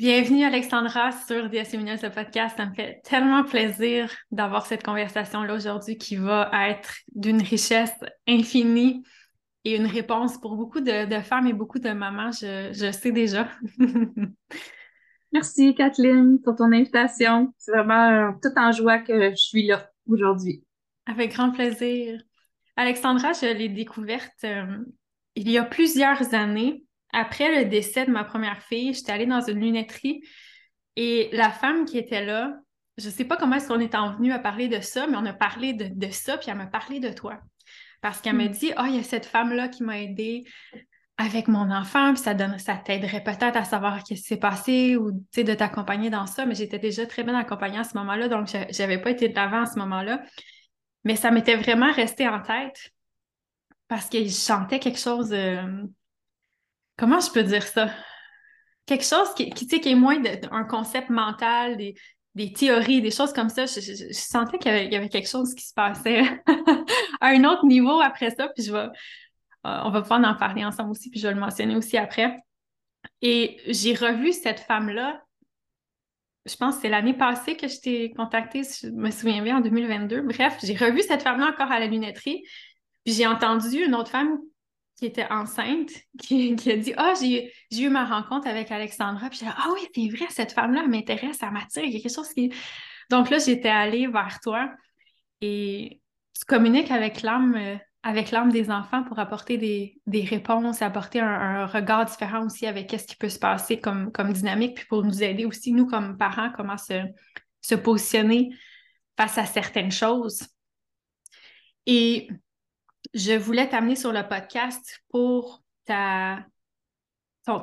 Bienvenue Alexandra sur The ce podcast. Ça me fait tellement plaisir d'avoir cette conversation-là aujourd'hui qui va être d'une richesse infinie et une réponse pour beaucoup de, femmes et beaucoup de mamans, je, je sais déjà. Merci Kathleen pour ton invitation. C'est vraiment tout en joie que je suis là aujourd'hui. Avec grand plaisir. Alexandra, je l'ai découverte euh, il y a plusieurs années. Après le décès de ma première fille, j'étais allée dans une lunetterie et la femme qui était là, je ne sais pas comment est-ce qu'on est en venu à parler de ça, mais on a parlé de, ça, puis elle m'a parlé de toi. Parce qu'elle m'a hmm. dit, ah, oh, il y a cette femme-là qui m'a aidée avec mon enfant, puis ça, donne, ça t'aiderait peut-être à savoir ce qui s'est passé ou de t'accompagner dans ça, mais j'étais déjà très bien accompagnée à ce moment-là, donc je n'avais pas été de l'avant à ce moment-là. Mais ça m'était vraiment resté en tête parce que je chantais quelque chose. Euh, comment je peux dire ça? Quelque chose qui, qui, qui est moins d'un concept mental, des, des, théories, des choses comme ça. Je, sentais qu'il y, avait quelque chose qui se passait à un autre niveau après ça, puis je vais euh, on va pouvoir en parler ensemble aussi, puis je vais le mentionner aussi après. Et j'ai revu cette femme-là, je pense que c'est l'année passée que je t'ai contactée, je me souviens bien, en 2022. Bref, j'ai revu cette femme-là encore à la lunetterie, puis j'ai entendu une autre femme qui était enceinte, qui, a dit Ah, j'ai eu ma rencontre avec Alexandra. Puis j'ai dit Ah oui, c'est vrai, cette femme-là m'intéresse, ça m'attire, il y a quelque chose qui. Donc là, j'étais allée vers toi et tu communiques avec l'âme euh, avec l'âme des enfants pour apporter des, réponses, apporter un, regard différent aussi avec ce qui peut se passer comme, comme dynamique, puis pour nous aider aussi, nous, comme parents, comment se, se positionner face à certaines choses. Et je voulais t'amener sur le podcast pour ta,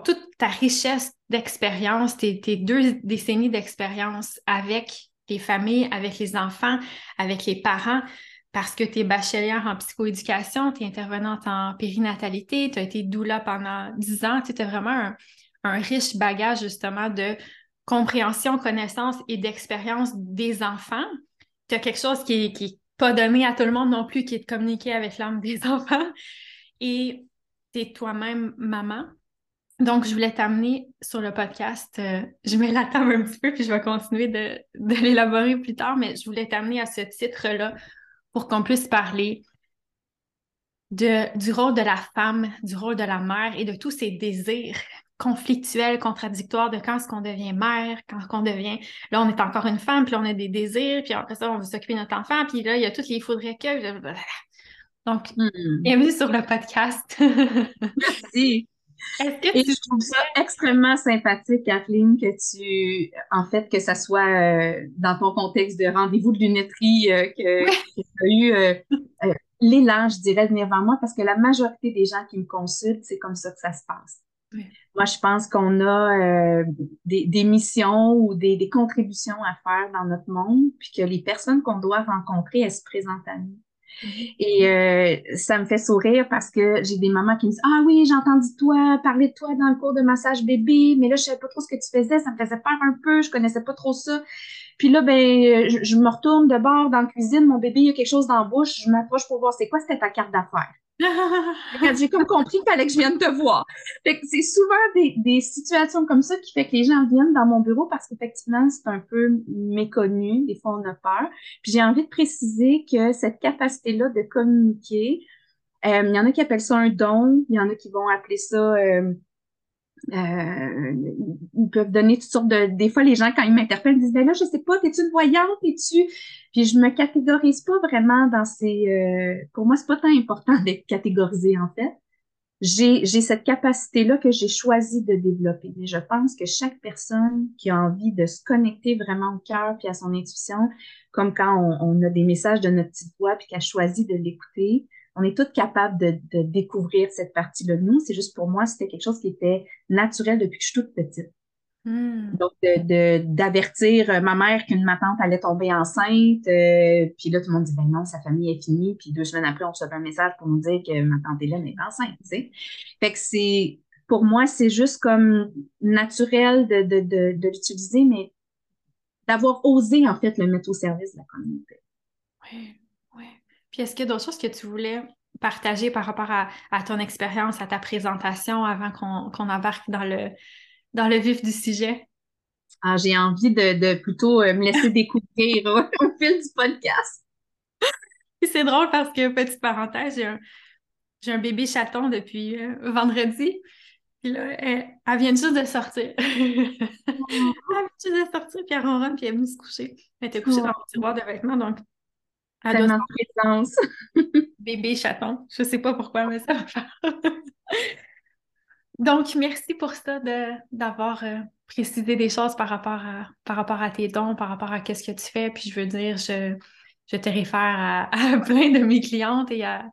toute ta richesse d'expérience, tes, tes, deux décennies d'expérience avec les familles, avec les enfants, avec les parents, parce que tu es bachelière en psychoéducation, tu es intervenante en périnatalité, tu as été doula pendant 10 ans, tu as vraiment un, riche bagage justement de compréhension, connaissance et d'expérience des enfants. Tu as quelque chose qui n'est pas donné à tout le monde non plus, qui est de communiquer avec l'âme des enfants. Et tu toi-même maman. Donc, je voulais t'amener sur le podcast. Euh, je mets la table un petit peu, puis je vais continuer de, de l'élaborer plus tard, mais je voulais t'amener à ce titre-là pour qu'on puisse parler de, du rôle de la femme, du rôle de la mère et de tous ces désirs conflictuels, contradictoires de quand est-ce qu'on devient mère, quand on devient... Là, on est encore une femme, puis on a des désirs, puis après ça, on veut s'occuper de notre enfant, puis là, il y a tout les faudrait que... Donc, hmm. bienvenue sur le podcast. Merci. Et je trouve ça extrêmement sympathique, Kathleen, que tu, en fait, que ça soit euh, dans ton contexte de rendez-vous de lunetterie euh, que, tu as eu euh, l'élan, je dirais, de venir vers moi, parce que la majorité des gens qui me consultent, c'est comme ça que ça se passe. Moi, je pense qu'on a des, missions ou des, des, contributions à faire dans notre monde, puis que les personnes qu'on doit rencontrer, elles se présentent à nous. Et euh, ça me fait sourire parce que j'ai des mamans qui me disent Ah oui, j'ai entendu toi parler de toi dans le cours de massage bébé, mais là, je savais pas trop ce que tu faisais, ça me faisait peur un peu, je connaissais pas trop ça. Puis là, ben, je, me retourne de bord dans la cuisine, mon bébé, il y a quelque chose dans la bouche, je m'approche pour voir c'est quoi, c'était ta carte d'affaires. J'ai comme compris qu'il fallait que je vienne te voir. c'est souvent des, situations comme ça qui fait que les gens viennent dans mon bureau parce qu'effectivement, c'est un peu méconnu. Des fois, on a peur. Puis j'ai envie de préciser que cette capacité-là de communiquer, euh, il y en a qui appellent ça un don, il y en a qui vont appeler ça euh, euh, ils peuvent donner toutes sortes de. Des fois, les gens, quand ils m'interpellent, disent ben là, je sais pas, es-tu une voyante, es-tu. Puis je me catégorise pas vraiment dans ces. Euh, pour moi, c'est pas tant important d'être catégorisé, en fait. J'ai, j'ai cette capacité-là que j'ai choisi de développer. Mais je pense que chaque personne qui a envie de se connecter vraiment au cœur puis à son intuition, comme quand on, on a des messages de notre petite voix puis qu'elle choisit de l'écouter, on est toutes capables de, découvrir cette partie-là de nous. C'est juste pour moi, c'était quelque chose qui était naturel depuis que je suis toute petite. Hmm. Donc, d'avertir euh, ma mère qu'une ma tante allait tomber enceinte, euh, puis là, tout le monde dit, ben non, sa famille est finie, puis deux semaines après, on reçoit un message pour nous dire que ma tante Hélène est enceinte, tu sais. Fait que c'est, pour moi, c'est juste comme naturel de, de l'utiliser, mais d'avoir osé, en fait, le mettre au service de la communauté. Oui. Puis est-ce qu'il y a d'autres choses que tu voulais partager par rapport à, ton expérience, à ta présentation avant qu'on embarque dans le, dans le vif du sujet? Ah, j'ai envie de, plutôt me laisser découvrir au fil du podcast. C'est drôle parce que, petite parenthèse, j'ai un, bébé chaton depuis vendredi. Puis là, elle, vient juste de sortir. elle vient juste de sortir, puis elle ronronne, puis elle est venue se coucher. Elle était couchée dans mon tiroir de vêtements, donc Tellement de présence. bébé chaton. Je sais pas pourquoi, mais ça va faire. donc, merci pour ça d'avoir euh, précisé des choses par rapport, à, par rapport à tes dons, par rapport à qu'est-ce que tu fais. Puis je veux dire, je, je te réfère à, à plein de mes clientes et à,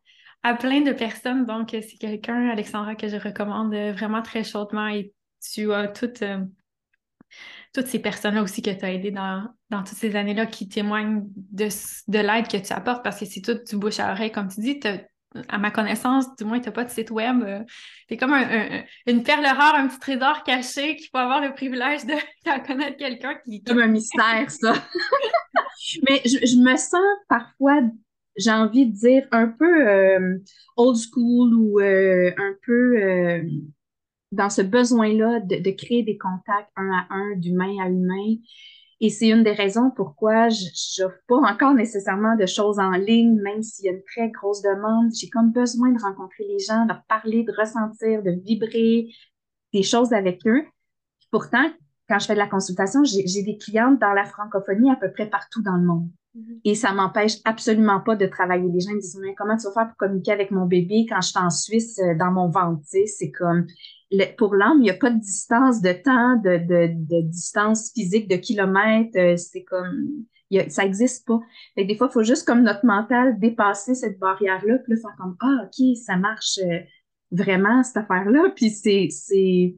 à plein de personnes. Donc, c'est quelqu'un, Alexandra, que je recommande vraiment très chaudement et tu as toutes, euh, toutes ces personnes-là aussi que tu as aidées dans, toutes ces années-là qui témoignent de, de l'aide que tu apportes parce que c'est tout du bouche à oreille, comme tu dis. À ma connaissance, du moins, tu n'as pas de site web. c'est comme une perle rare, un petit trésor caché qui peut avoir le privilège de, connaître quelqu'un qui. Comme un mystère, ça. Mais je, je, me sens parfois j'ai envie de dire, un peu euh, old school ou euh, un peu euh, dans ce besoin-là de, créer des contacts un à un, d'humain à humain. Et c'est une des raisons pourquoi je n'offre pas encore nécessairement de choses en ligne, même s'il y a une très grosse demande. J'ai comme besoin de rencontrer les gens, de parler, de ressentir, de vibrer des choses avec eux. Pourtant, quand je fais de la consultation, j'ai des clientes dans la francophonie à peu près partout dans le monde. Mhm. Et ça m'empêche absolument pas de travailler. Les gens me disent, comment tu vas faire pour communiquer avec mon bébé quand je suis en Suisse euh, dans mon ventre? C'est comme, pour l'âme, il n'y a pas de distance de temps, de, distance physique, de kilomètres. Euh, c'est comme, ça n'existe pas. des fois, il faut juste comme notre mental dépasser cette barrière-là, puis là, faire comme, ah, OK, ça marche euh, vraiment, cette affaire-là. Puis c'est, c'est,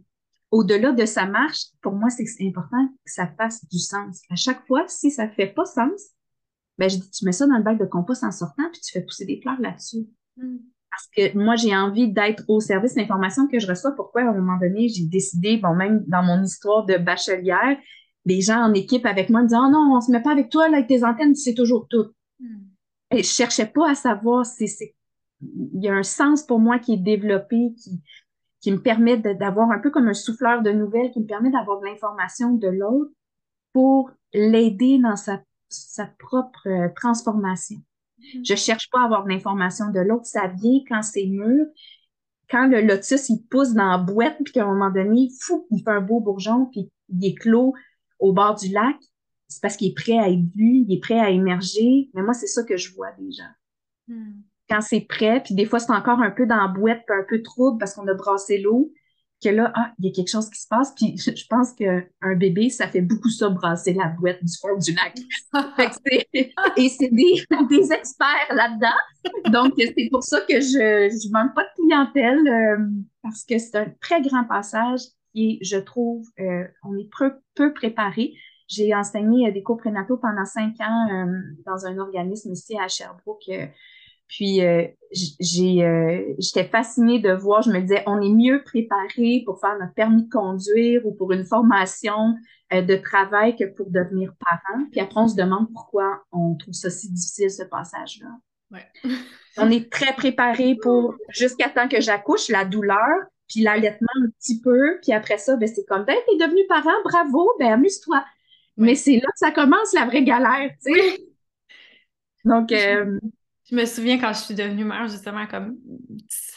au-delà de ça marche, pour moi, c'est important que ça fasse du sens. À chaque fois, si ça fait pas sens, ben, je dis, tu mets ça dans le bac de compost en sortant, puis tu fais pousser des fleurs là-dessus. Hmm. Parce que moi, j'ai envie d'être au service de l'information que je reçois. Pourquoi, à un moment donné, j'ai décidé, bon, même dans mon histoire de bachelière, les gens en équipe avec moi me disaient, oh non, on se met pas avec toi, là, avec tes antennes, tu sais toujours tout. Hmm. Et je cherchais pas à savoir, c'est, il y a un sens pour moi qui est développé, qui, qui me permet d'avoir un peu comme un souffleur de nouvelles, qui me permet d'avoir de l'information de l'autre pour l'aider dans sa sa propre euh, transformation. Je cherche pas à avoir l'information de l'autre, ça vient quand c'est mûr. Quand le lotus, il pousse dans la boîte, puis qu'à un moment donné, fou, il fait un beau bourgeon, puis il est clos au bord du lac, c'est parce qu'il est prêt à être vu, il est prêt à émerger. Mais moi, c'est ça que je vois déjà. Mm. Quand c'est prêt, puis des fois, c'est encore un peu dans la boîte, puis un peu trouble parce qu'on a brassé l'eau, que là, ah, il y a quelque chose qui se passe. Puis je, pense qu'un bébé, ça fait beaucoup ça, brasser la boîte du fond du lac. et c'est des, experts là-dedans. Donc, c'est pour ça que je ne manque pas de clientèle euh, parce que c'est un très grand passage qui je trouve, euh, on est peu, peu préparé. J'ai enseigné des cours prénataux pendant cinq ans euh, dans un organisme ici à Sherbrooke puis euh, j'ai, euh, j'étais fascinée de voir, je me disais, on est mieux préparé pour faire notre permis de conduire ou pour une formation euh, de travail que pour devenir parent. Puis après, on se demande pourquoi on trouve ça si difficile, ce passage-là. Ouais. on est très préparé pour, jusqu'à temps que j'accouche, la douleur, puis l'allaitement un petit peu. Puis après ça, ben, c'est comme, ben, t'es devenu parent, bravo, ben, amuse-toi. Mais c'est là que ça commence la vraie galère, tu sais. Donc, je me souviens quand je suis devenue mère, justement, comme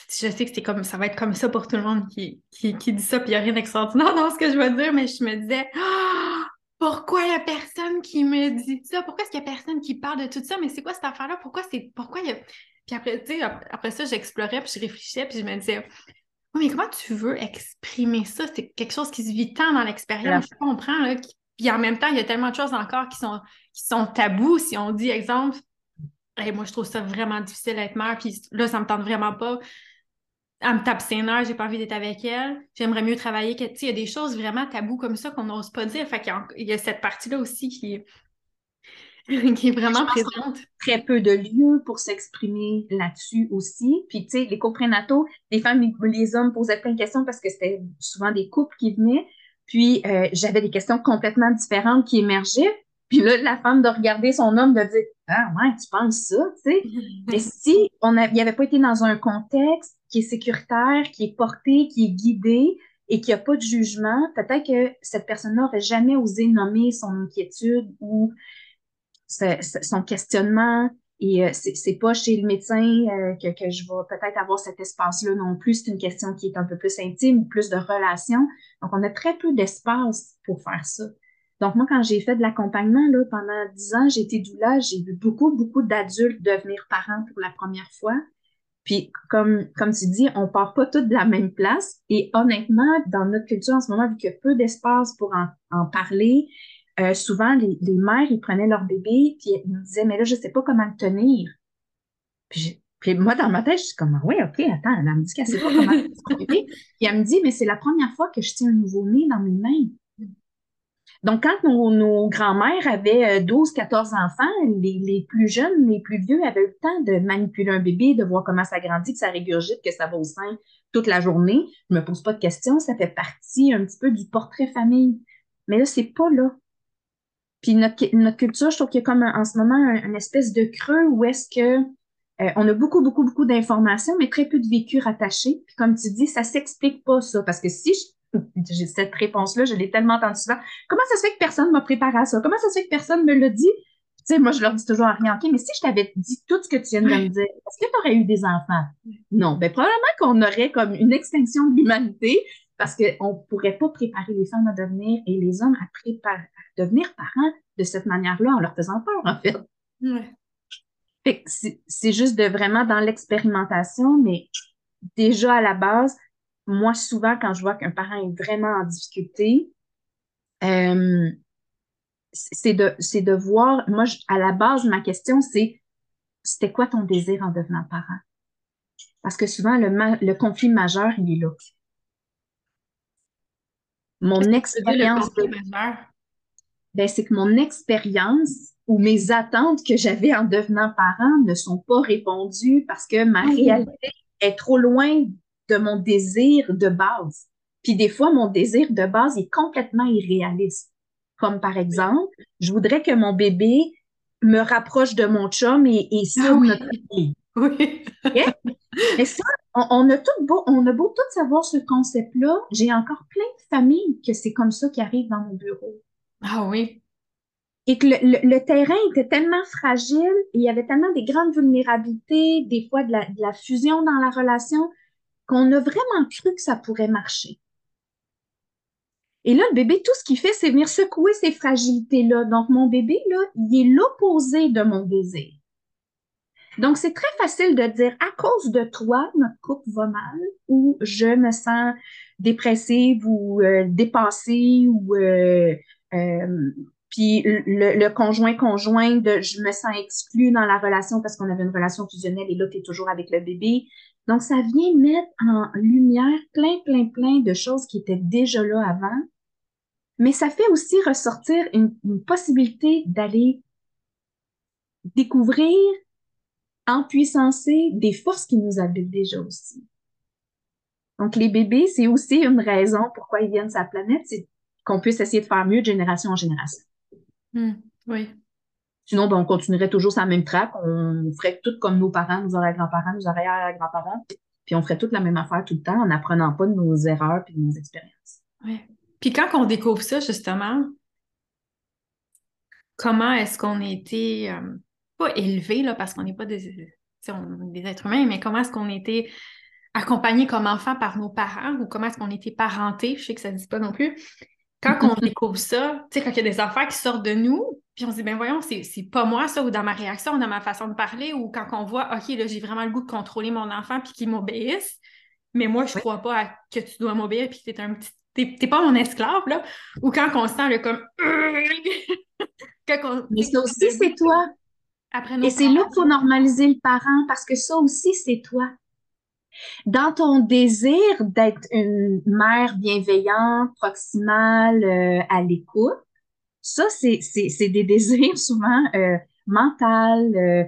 je sais que c'est comme ça va être comme ça pour tout le monde qui, qui, dit ça, puis il n'y a rien d'extraordinaire dans ce que je veux dire, mais je me disais ah! pourquoi il n'y a personne qui me dit ça? Pourquoi est-ce qu'il n'y a personne qui parle de tout ça? Mais c'est quoi cette affaire-là? Pourquoi c'est. Pourquoi il y a. Puis après, tu sais, après ça, j'explorais, puis je réfléchissais, puis je me disais Oui, mais comment tu veux exprimer ça? C'est quelque chose qui se vit tant dans l'expérience, je comprends, là. Puis en même temps, il y a tellement de choses encore qui sont, qui sont tabous. Si on dit, exemple, moi, je trouve ça vraiment difficile d'être mère, puis là, ça me tente vraiment pas. Elle me tape ses nerfs, j'ai pas envie d'être avec elle. J'aimerais mieux travailler. Tu sais, il y a des choses vraiment taboues comme ça qu'on n'ose pas dire. Fait qu'il y, a cette partie-là aussi qui est, qui est vraiment présente. Très peu de lieux pour s'exprimer là-dessus aussi. Puis, tu sais, les cours prénataux, les femmes, les hommes posaient plein de questions parce que c'était souvent des couples qui venaient. Puis, euh, j'avais des questions complètement différentes qui émergeaient. Puis là, la femme de regarder son homme, de dire Ah ouais, tu penses ça, tu sais. Mais si on il avait pas été dans un contexte qui est sécuritaire, qui est porté, qui est guidé, et qu'il n'y a pas de jugement, peut-être que cette personne-là n'aurait jamais osé nommer son inquiétude ou son questionnement. Et euh, c'est pas chez le médecin euh, que, que je vais peut-être avoir cet espace-là non plus. C'est une question qui est un peu plus intime, plus de relation. Donc, on a très peu d'espace pour faire ça. Donc, moi, quand j'ai fait de l'accompagnement, là, pendant dix ans, j'ai été doula, j'ai vu beaucoup, beaucoup d'adultes devenir parents pour la première fois. Puis, comme, comme tu dis, on part pas toutes de la même place. Et honnêtement, dans notre culture en ce moment, vu qu'il y a peu d'espace pour en, parler, euh, souvent, les, mères, ils prenaient leur bébé, puis ils me disaient, mais là, je sais pas comment le tenir. Puis, moi, dans ma tête, je suis comme, ah oui, OK, attends, elle me dit qu'elle sait pas comment tenir son bébé. Puis elle me dit, mais c'est la première fois que je tiens un nouveau-né dans mes mains. Donc, quand nos, grands-mères avaient 12, euh, 14 enfants, les, plus jeunes, les plus vieux avaient eu le temps de manipuler un bébé, de voir comment ça grandit, que ça régurgite, que ça va au sein toute la journée. Je me pose pas de questions, ça fait partie un petit peu du portrait famille. Mais là, c'est pas là. Puis notre, culture, je trouve qu'il y a comme en ce moment une espèce de creux où est-ce que euh, on a beaucoup, beaucoup, beaucoup d'informations, mais très peu de vécu rattaché. Puis comme tu dis, ça s'explique pas ça. Parce que si je cette réponse-là, je l'ai tellement entendu souvent. Comment ça se fait que personne m'a préparé à ça? Comment ça se fait que personne me l'a dit? Tu sais, moi, je leur dis toujours rien, OK, mais si je t'avais dit tout ce que tu viens de me dire, est-ce que tu aurais eu des enfants? Non. Ben, probablement qu'on aurait comme une extinction de l'humanité parce qu'on ne pourrait pas préparer les femmes à devenir et les hommes à, préparer, à devenir parents de cette manière-là en leur faisant peur, en fait. Ouais. Fait c'est juste de vraiment dans l'expérimentation, mais déjà à la base, moi, souvent, quand je vois qu'un parent est vraiment en difficulté, euh, c'est de, de voir, moi, à la base, ma question, c'est c'était quoi ton désir en devenant parent? Parce que souvent, le, le conflit majeur, il est là. Mon expérience. Ben, c'est que mon expérience ou mes attentes que j'avais en devenant parent ne sont pas répondues parce que ma ah réalité est trop loin de mon désir de base. Puis des fois, mon désir de base est complètement irréaliste. Comme par exemple, je voudrais que mon bébé me rapproche de mon chum et, et ça, ah notre Oui. oui. Mais ça, on, a tout beau, on a beau tout savoir ce concept-là. J'ai encore plein de familles que c'est comme ça qui arrive dans mon bureau. Ah oui. Et que le, terrain était tellement fragile, et il y avait tellement des grandes vulnérabilités, des fois de la, de la fusion dans la relation, qu'on a vraiment cru que ça pourrait marcher. Et là, le bébé, tout ce qu'il fait, c'est venir secouer ces fragilités-là. Donc, mon bébé, là, il est l'opposé de mon désir. Donc, c'est très facile de dire, à cause de toi, notre couple va mal, ou je me sens dépressive ou euh, dépassée, ou euh, euh, puis le, conjoint conjoint de je me sens exclue dans la relation parce qu'on avait une relation fusionnelle et là, tu es toujours avec le bébé. Donc, ça vient mettre en lumière plein, plein, plein de choses qui étaient déjà là avant, mais ça fait aussi ressortir une, possibilité d'aller découvrir, empuissancer des forces qui nous habitent déjà aussi. Donc, les bébés, c'est aussi une raison pourquoi ils viennent sur la planète, c'est qu'on puisse essayer de faire mieux de génération en génération. Hmm, oui. Sinon, ben, on continuerait toujours la même traque. On ferait tout comme nos parents, nos arrière-grands-parents, nos arrière-grands-parents. Puis on ferait toute la même affaire tout le temps en n'apprenant pas de nos erreurs et de nos expériences. Oui. Puis quand on découvre ça, justement, comment est-ce qu'on a été, euh, pas élevé, là, parce qu'on n'est pas des, des êtres humains, mais comment est-ce qu'on a été accompagné comme enfant par nos parents ou comment est-ce qu'on a été parenté, je sais que ça ne dit pas non plus. Quand on découvre ça, tu sais, quand il y a des affaires qui sortent de nous, puis on se dit, ben voyons, c'est pas moi ça, ou dans ma réaction, dans ma façon de parler, ou quand on voit, OK, là, j'ai vraiment le goût de contrôler mon enfant puis qu'il m'obéisse, mais moi, je crois pas que tu dois m'obéir puis que t'es un petit. T'es pas mon esclave, là. Ou quand on sent le comme. mais ça aussi, c'est toi. Après Et c'est là qu'il faut normaliser le parent parce que ça aussi, c'est toi. Dans ton désir d'être une mère bienveillante, proximale, euh, à l'écoute, ça, c'est, des désirs souvent euh, mentaux, euh,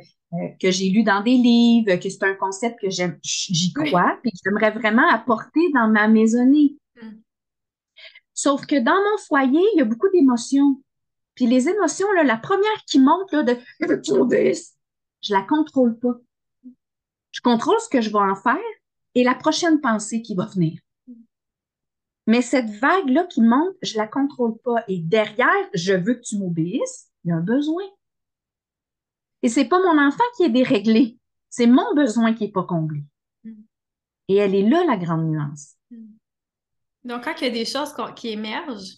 que j'ai lu dans des livres, que c'est un concept que j'aime, j'y crois, puis que j'aimerais vraiment apporter dans ma maisonnée. Mm. Sauf que dans mon foyer, il y a beaucoup d'émotions. Puis les émotions, là, la première qui monte, là, de je la contrôle pas. Je contrôle ce que je vais en faire et la prochaine pensée qui va venir. Mais cette vague-là qui monte, je la contrôle pas. Et derrière, je veux que tu m'obéisses, il y a un besoin. Et c'est pas mon enfant qui est déréglé, c'est mon besoin qui est pas comblé. Et elle est là, la grande nuance. Donc, quand il y a des choses qui émergent,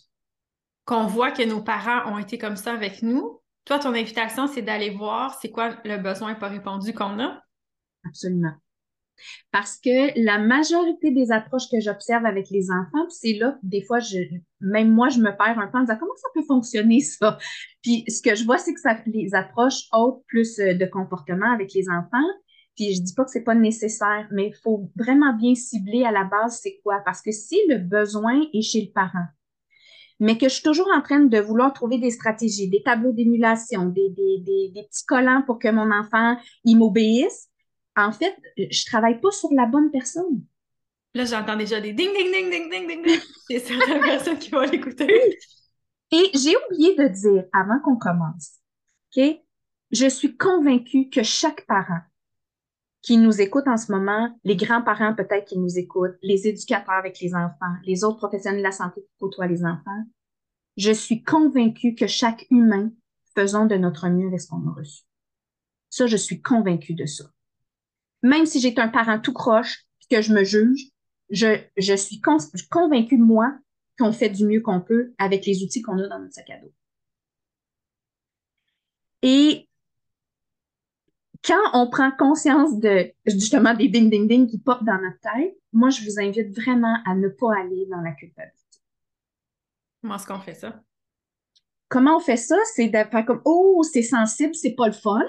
qu'on voit que nos parents ont été comme ça avec nous, toi, ton invitation, c'est d'aller voir c'est quoi le besoin pas répondu qu'on a. Absolument. Parce que la majorité des approches que j'observe avec les enfants, c'est là des fois, je, même moi, je me perds un peu en disant comment ça peut fonctionner ça? Puis ce que je vois, c'est que ça les approches autres plus euh, de comportement avec les enfants. Puis je dis pas que c'est pas nécessaire, mais il faut vraiment bien cibler à la base c'est quoi? Parce que si le besoin est chez le parent, mais que je suis toujours en train de vouloir trouver des stratégies, des tableaux d'émulation, des, des, des, petits collants pour que mon enfant il m'obéisse, en fait, je travaille pas sur la bonne personne. Là, j'entends déjà des ding, ding, ding, ding, ding, ding, ding. C'est certaines personnes qui vont l'écouter. Et j'ai oublié de dire, avant qu'on commence, OK? Je suis convaincue que chaque parent qui nous écoute en ce moment, les grands-parents peut-être qui nous écoutent, les éducateurs avec les enfants, les autres professionnels de la santé qui côtoient les enfants, je suis convaincue que chaque humain faisons de notre mieux avec ce qu'on a reçu. Ça, je suis convaincue de ça même si j'ai un parent tout croche, que je me juge, je, je suis convaincue, moi, qu'on fait du mieux qu'on peut avec les outils qu'on a dans notre sac à dos. Et quand on prend conscience de justement des ding ding ding qui popent dans notre tête, moi je vous invite vraiment à ne pas aller dans la culpabilité. Comment est-ce qu'on fait ça? Comment on fait ça? C'est de faire comme Oh, c'est sensible, c'est pas le fun.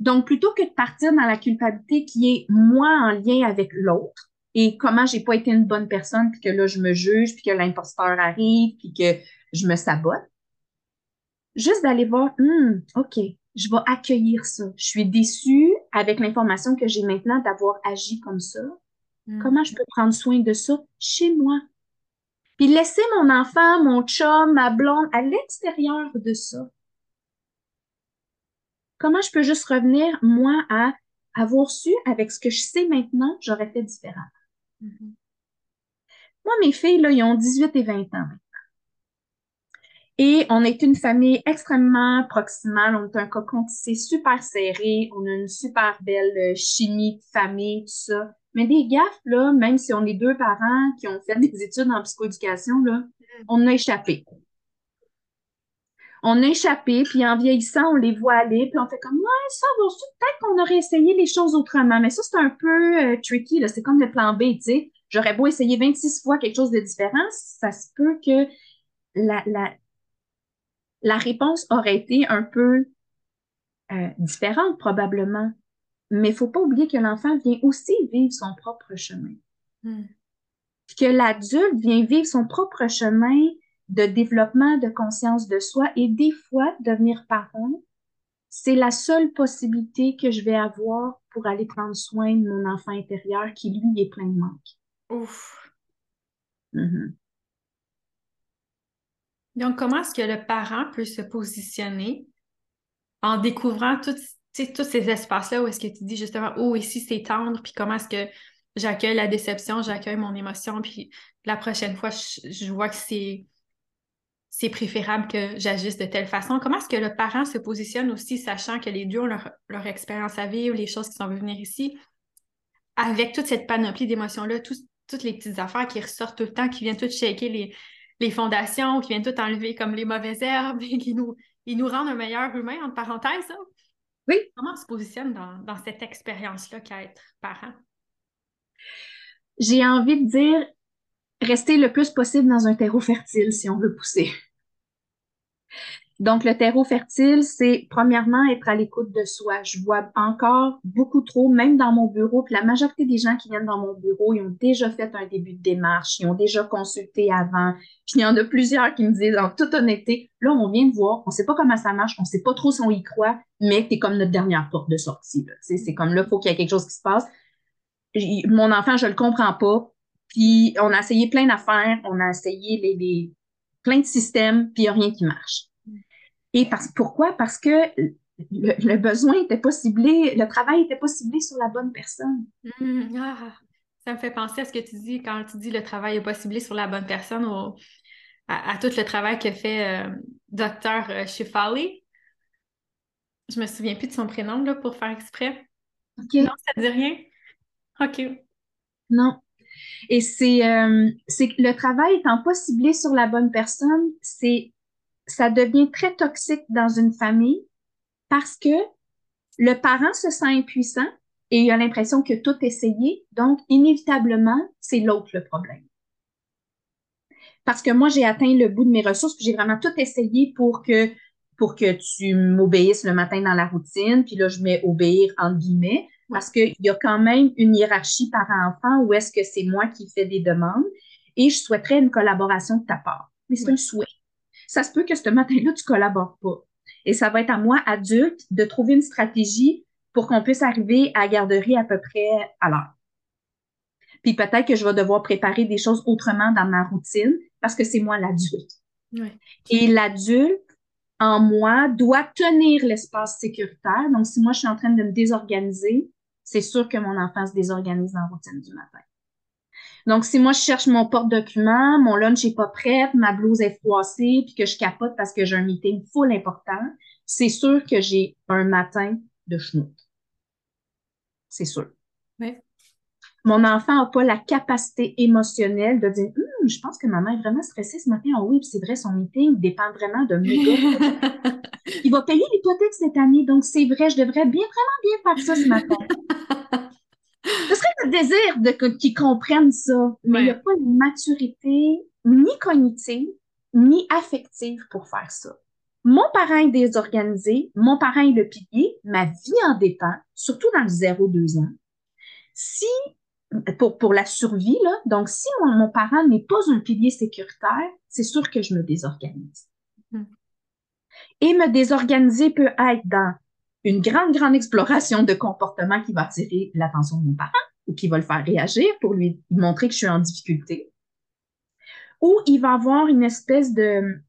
Donc, plutôt que de partir dans la culpabilité qui est moi en lien avec l'autre et comment j'ai pas été une bonne personne, puis que là, je me juge, puis que l'imposteur arrive, puis que je me sabote, juste d'aller voir, hum, OK, je vais accueillir ça. Je suis déçue avec l'information que j'ai maintenant d'avoir agi comme ça. Hmm. Comment je peux prendre soin de ça chez moi? Puis laisser mon enfant, mon chum, ma blonde à l'extérieur de ça. Comment je peux juste revenir, moi, à avoir su, avec ce que je sais maintenant, j'aurais fait différemment. Mm-hmm. Moi, mes filles, là, ils ont 18 et 20 ans maintenant. Et on est une famille extrêmement proximale. On est un cocon tissé super serré. On a une super belle euh, chimie de famille, tout ça. Mais des gaffes, là, même si on est deux parents qui ont fait des études en psychoéducation, là, mm-hmm. on a échappé on a échappé, puis en vieillissant, on les voit aller, puis on fait comme, ouais, ça va, peut-être qu'on aurait essayé les choses autrement. Mais ça, c'est un peu euh, tricky, là. C'est comme le plan B, tu sais. J'aurais beau essayer 26 fois quelque chose de différent, ça se peut que la, la, la réponse aurait été un peu euh, différente, probablement. Mais il faut pas oublier que l'enfant vient aussi vivre son propre chemin. Hmm. Que l'adulte vient vivre son propre chemin de développement de conscience de soi et des fois, devenir parent, c'est la seule possibilité que je vais avoir pour aller prendre soin de mon enfant intérieur qui, lui, est plein de manque. Ouf. Mm-hmm. Donc, comment est-ce que le parent peut se positionner en découvrant tous ces espaces-là où est-ce que tu dis justement, oh, ici c'est tendre, puis comment est-ce que j'accueille la déception, j'accueille mon émotion, puis la prochaine fois, je vois que c'est c'est préférable que j'agisse de telle façon. Comment est-ce que le parent se positionne aussi, sachant que les deux ont leur, expérience à vivre, les choses qui sont venir ici, avec toute cette panoplie d'émotions-là, toutes les petites affaires qui ressortent tout le temps, qui viennent toutes shaker les, les fondations, qui viennent tout enlever comme les mauvaises herbes et qui nous, ils nous rendent un meilleur humain, entre parenthèses. Hein? Oui. Comment on se positionne dans, dans cette expérience-là qu'à être parent? J'ai envie de dire, rester le plus possible dans un terreau fertile si on veut pousser. Donc, le terreau fertile, c'est premièrement être à l'écoute de soi. Je vois encore beaucoup trop, même dans mon bureau, puis la majorité des gens qui viennent dans mon bureau, ils ont déjà fait un début de démarche, ils ont déjà consulté avant. Puis il y en a plusieurs qui me disent, en toute honnêteté, là, on vient de voir, on sait pas comment ça marche, on sait pas trop si on y croit, mais es comme notre dernière porte de sortie. C'est comme là, il faut qu'il y ait quelque chose qui se passe. Mon enfant, je le comprends pas, puis on a essayé plein d'affaires, on a essayé les, plein de systèmes, puis il n'y a rien qui marche. Et parce, pourquoi? Parce que le, besoin n'était pas ciblé, le travail n'était pas ciblé sur la bonne personne. Mmh, ah, Ça me fait penser à ce que tu dis quand tu dis le travail n'est pas ciblé sur la bonne personne, à, tout le travail que fait euh, Docteur euh, Shifali. Je me souviens plus de son prénom là, pour faire exprès. Non, ça ne dit rien? OK. Non. Et c'est euh, le travail étant pas ciblé sur la bonne personne, c'est ça devient très toxique dans une famille parce que le parent se sent impuissant et il a l'impression que tout essayé, donc inévitablement, c'est l'autre le problème. Parce que moi, j'ai atteint le bout de mes ressources, puis j'ai vraiment tout essayé pour que pour que tu m'obéisses le matin dans la routine, puis là, je mets obéir entre guillemets, parce qu'il y a quand même une hiérarchie par enfant où est-ce que c'est moi qui fais des demandes et je souhaiterais une collaboration de ta part. Mais c'est un souhait. Ça se peut que ce matin-là, tu collabores pas. Et ça va être à moi, adulte, de trouver une stratégie pour qu'on puisse arriver à la garderie à peu près à l'heure. Puis peut-être que je vais devoir préparer des choses autrement dans ma routine parce que c'est moi l'adulte. Et l'adulte, en moi, doit tenir l'espace sécuritaire. Donc, si moi, je suis en train de me désorganiser, c'est sûr que mon enfant se désorganise dans la routine du matin. Donc, si moi, je cherche mon porte-document, mon lunch n'est pas prêt, ma blouse est froissée, puis que je capote parce que j'ai un meeting full important, c'est sûr que j'ai un matin de chenoute. C'est sûr. Oui. Mon enfant n'a pas la capacité émotionnelle de dire hum, je pense que maman est vraiment stressée ce matin. Oh oui, c'est vrai, son meeting dépend vraiment de moi. Il va payer l'hypothèque cette année, donc c'est vrai, je devrais bien, vraiment bien faire ça ce matin. Désir de qu'ils comprennent ça, mais il n'y a pas une maturité ni cognitive ni affective pour faire ça. Mon parent est désorganisé, mon parent est le pilier, ma vie en dépend, surtout dans le 0-2 ans. Si, pour, pour la survie, là, donc si mon, parent n'est pas un pilier sécuritaire, c'est sûr que je me désorganise. Hmm. Et me désorganiser peut être dans une grande, grande exploration de comportement qui va attirer l'attention de mon parent ou qui va le faire réagir pour lui montrer que je suis en difficulté. Ou il va avoir une espèce de,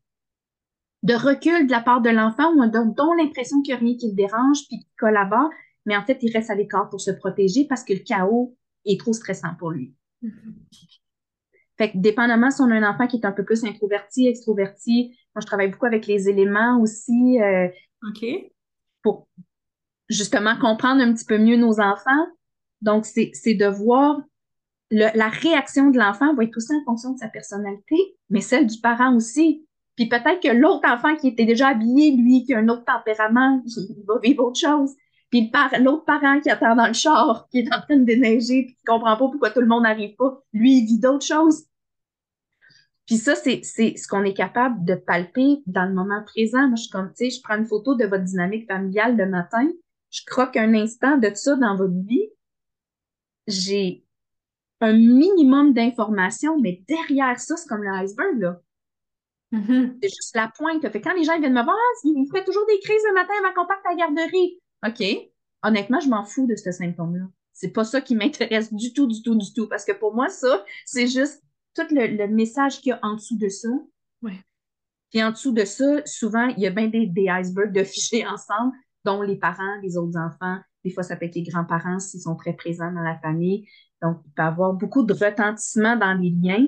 de recul de la part de l'enfant où on donne l'impression qu'il n'y a rien qui le dérange puis qu'il collabore, mais en fait, il reste à l'écart pour se protéger parce que le chaos est trop stressant pour lui. Mm-hmm. Fait que dépendamment si on a un enfant qui est un peu plus introverti, extroverti, moi je travaille beaucoup avec les éléments aussi. Euh, OK pour justement comprendre un petit peu mieux nos enfants. Donc, c'est de voir la réaction de l'enfant va être aussi en fonction de sa personnalité, mais celle du parent aussi. Puis peut-être que l'autre enfant qui était déjà habillé, lui, qui a un autre tempérament, il va vivre autre chose. Puis l'autre parent qui attend dans le char, qui est en train de déneiger, puis qui comprend pas pourquoi tout le monde n'arrive pas, lui, il vit d'autres choses. Puis ça, c'est ce qu'on est capable de palper dans le moment présent. Moi, je suis comme, tu sais, je prends une photo de votre dynamique familiale le matin, je croque un instant de ça dans votre vie. J'ai un minimum d'informations, mais derrière ça, c'est comme l'iceberg, là. Mm-hmm. C'est juste la pointe. Fait quand les gens viennent me voir, ah, il fait toujours des crises le matin avant qu'on parte à la garderie. OK. Honnêtement, je m'en fous de ce symptôme-là. C'est pas ça qui m'intéresse du tout, du tout, du tout. Parce que pour moi, ça, c'est juste tout le, message qu'il y a en dessous de ça. Ouais. Puis en dessous de ça, souvent, il y a bien des, icebergs de fichiers ensemble, dont les parents, les autres enfants. Des fois, ça peut être les grands-parents s'ils sont très présents dans la famille. Donc, il peut y avoir beaucoup de retentissement dans les liens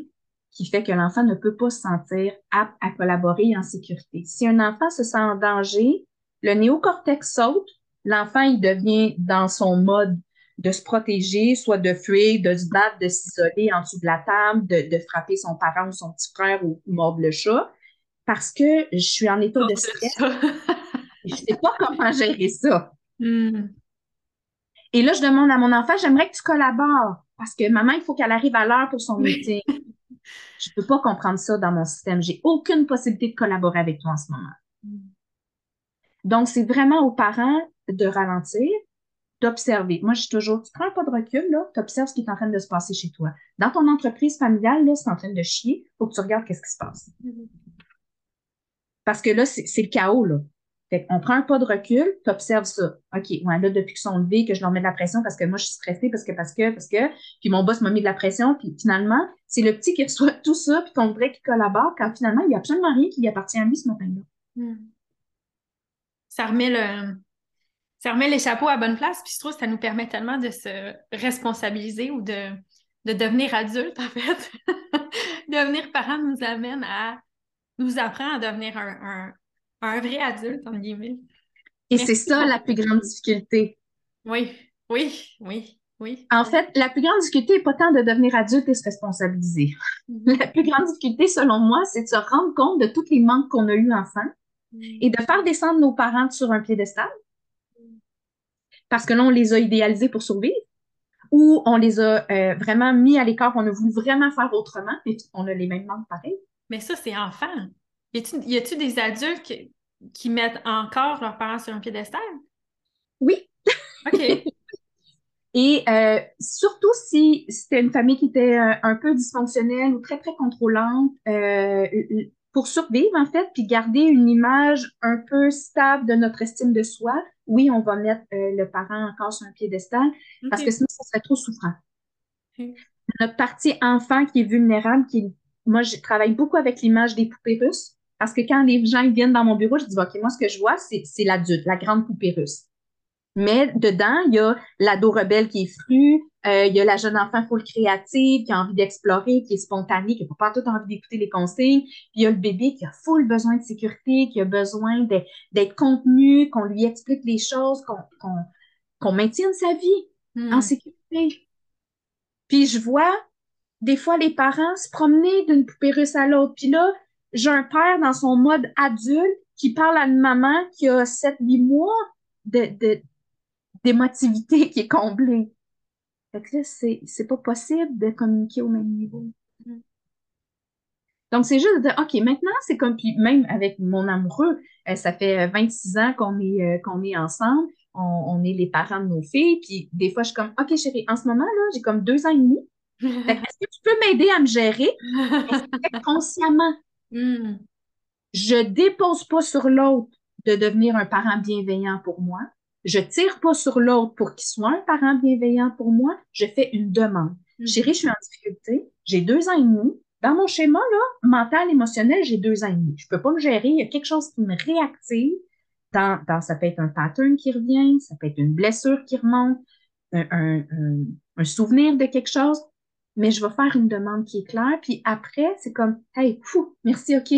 qui fait que l'enfant ne peut pas se sentir apte à collaborer en sécurité. Si un enfant se sent en danger, le néocortex saute, l'enfant, il devient dans son mode de se protéger, soit de fuir, de se battre, de s'isoler en dessous de la table, de, frapper son parent ou son petit frère ou, mordre le chat, parce que je suis en état de stress. je sais pas comment gérer ça. Hmm. Et là, je demande à mon enfant, j'aimerais que tu collabores, parce que maman, il faut qu'elle arrive à l'heure pour son meeting. je peux pas comprendre ça dans mon système. J'ai aucune possibilité de collaborer avec toi en ce moment. Hmm. Donc, c'est vraiment aux parents de ralentir, d'observer. Moi, je suis toujours, tu prends pas de recul, là, tu observes ce qui est en train de se passer chez toi. Dans ton entreprise familiale, là, c'est en train de chier, faut que tu regardes qu'est-ce qui se passe. Parce que là, c'est le chaos, là. Fait on prend un pas de recul, tu observes ça. OK, ouais, là, depuis qu'ils sont levés, que je leur mets de la pression parce que moi, je suis stressée, parce que, parce que, parce que, puis mon boss m'a mis de la pression, puis finalement, c'est le petit qui reçoit tout ça, puis qu'on voudrait qu'il collabore, quand finalement, il n'y a absolument rien qui lui appartient à lui ce matin-là. Hmm. Ça remet le, ça remet les chapeaux à bonne place, puis je trouve que ça nous permet tellement de se responsabiliser ou de, de devenir adulte, en fait. devenir parent nous amène à nous apprend à devenir un, vrai adulte, en guillemets. Et c'est ça la plus grande difficulté. Oui, oui, oui, oui. En fait, la plus grande difficulté n'est pas tant de devenir adulte et se responsabiliser. Mm-hmm. La plus grande difficulté, selon moi, c'est de se rendre compte de tous les manques qu'on a eus enfant mm. et de faire descendre nos parents sur un piédestal. Parce que là, on les a idéalisés pour survivre ou on les a euh, vraiment mis à l'écart, on a voulu vraiment faire autrement, et on a les mêmes manques pareils. Mais ça, c'est enfant. Y a-tu des adultes qui, mettent encore leurs parents sur un piédestal? Oui. OK. Et euh, surtout si c'était une famille qui était euh, un peu dysfonctionnelle ou très, très contrôlante, euh, pour survivre, en fait, puis garder une image un peu stable de notre estime de soi, oui, on va mettre le parent encore sur un piédestal parce que sinon, ça serait trop souffrant. Notre partie enfant qui est vulnérable, qui moi, je travaille beaucoup avec l'image des poupées russes parce que quand les gens viennent dans mon bureau, je dis, OK, moi, ce que je vois, c'est l'adulte, la grande poupée russe. Mais dedans, il y a l'ado rebelle qui est fru, euh, il y a la jeune enfant full créative qui a envie d'explorer, qui est spontanée, qui n'a pas tout envie d'écouter les consignes. Puis il y a le bébé qui a full besoin de sécurité, qui a besoin d'être contenu, qu'on lui explique les choses, qu'on maintienne sa vie hmm. en sécurité. Puis je vois des fois les parents se promener d'une poupée russe à l'autre. Puis là, j'ai un père dans son mode adulte qui parle à une maman qui a 7-8 mois de, d'émotivité qui est comblée. Fait que là, c'est, c'est pas possible de communiquer au même niveau. Mm. Donc, c'est juste de OK, maintenant, c'est comme, puis même avec mon amoureux, euh, ça fait 26 ans qu'on est, euh, qu'on est ensemble, on, est les parents de nos filles, puis des fois, je suis comme, OK, chérie, en ce moment, là, j'ai comme deux ans et demi, est-ce que tu peux m'aider à me gérer? consciemment. Mm. Je dépose pas sur l'autre de devenir un parent bienveillant pour moi. Je tire pas sur l'autre pour qu'il soit un parent bienveillant pour moi. Je fais une demande. Mm. Chérie, je suis en difficulté. J'ai deux ans et demi. Dans mon schéma là, mental, émotionnel, j'ai deux ans et demi. Je peux pas me gérer. Il y a quelque chose qui me réactive. Dans, ça peut être un pattern qui revient, ça peut être une blessure qui remonte, un, un souvenir de quelque chose mais je vais faire une demande qui est claire. Puis après, c'est comme, hey, fou, merci, OK.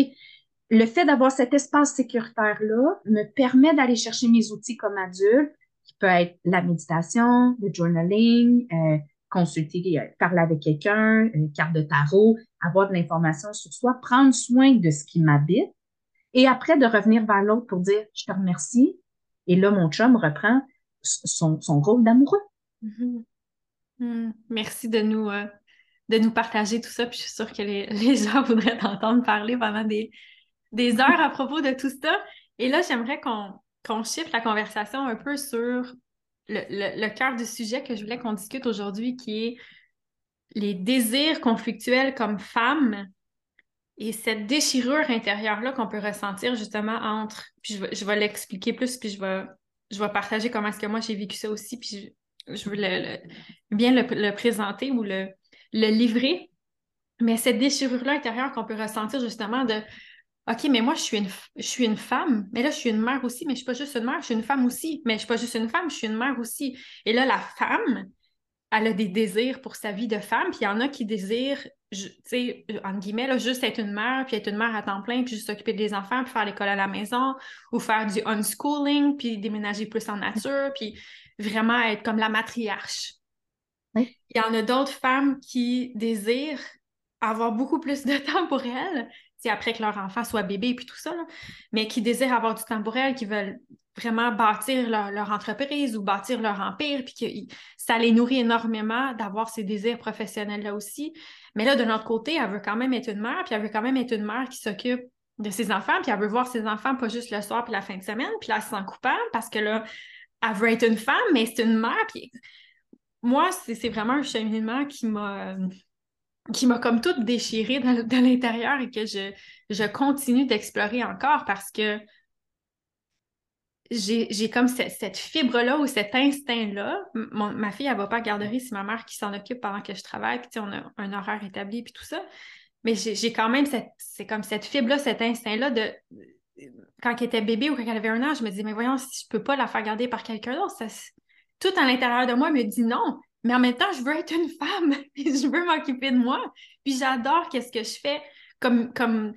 Le fait d'avoir cet espace sécuritaire-là me permet d'aller chercher mes outils comme adulte, qui peut être la méditation, le journaling, euh, consulter, euh, parler avec quelqu'un, une carte de tarot, avoir de l'information sur soi, prendre soin de ce qui m'habite, et après de revenir vers l'autre pour dire, je te remercie. Et là, mon chum reprend son, son rôle d'amoureux. Mm-hmm. Mm. Merci de nous, euh, de nous partager tout ça. Puis je suis sûre que les, gens voudraient t'entendre parler pendant des, des heures à propos de tout ça. Et là, j'aimerais qu'on qu'on shift la conversation un peu sur le, cœur du sujet que je voulais qu'on discute aujourd'hui, qui est les désirs conflictuels comme femme et cette déchirure intérieure-là qu'on peut ressentir justement entre, puis je vais, l'expliquer plus, puis je vais, je vais partager comment est-ce que moi j'ai vécu ça aussi, puis je, veux bien le, présenter ou le, le livrer, mais cette déchirure-là intérieure qu'on peut ressentir justement de OK, mais moi, je suis, une, je suis une femme, mais là, je suis une mère aussi, mais je ne suis pas juste une mère, je suis une femme aussi, mais je ne suis pas juste une femme, je suis une mère aussi. Et là, la femme, elle a des désirs pour sa vie de femme, puis il y en a qui désirent, tu sais, en guillemets, là, juste être une mère, puis être une mère à temps plein, puis juste s'occuper des enfants, puis faire l'école à la maison, ou faire du unschooling, puis déménager plus en nature, puis vraiment être comme la matriarche. Il y en a d'autres femmes qui désirent avoir beaucoup plus de temps pour elles, c'est après que leur enfant soit bébé et puis tout ça, mais qui désirent avoir du temps pour elles, qui veulent vraiment bâtir leur, entreprise ou bâtir leur empire, puis que ça les nourrit énormément d'avoir ces désirs professionnels-là aussi. Mais là, de l'autre côté, elle veut quand même être une mère, puis elle veut quand même être une mère qui s'occupe de ses enfants, puis elle veut voir ses enfants pas juste le soir puis la fin de semaine, puis là, elle se sent coupable parce que là, elle veut être une femme, mais c'est une mère, puis moi, c'est vraiment un cheminement qui m'a qui m'a comme tout déchiré dans, l'intérieur et que je, je continue d'explorer encore parce que j'ai comme cette, fibre-là ou cet instinct-là. Ma fille, elle va pas à garderie, c'est ma mère qui s'en occupe pendant que je travaille, puis on a un horaire établi, puis tout ça. Mais j'ai quand même cette, c'est comme cette fibre-là, cet instinct-là de quand elle était bébé ou quand elle avait un an, je me disais, mais voyons, si je peux pas la faire garder par quelqu'un d'autre, tout à l'intérieur de moi me dit non, mais en même temps, je veux être une femme, je veux m'occuper de moi, puis j'adore qu'est-ce que je fais comme, comme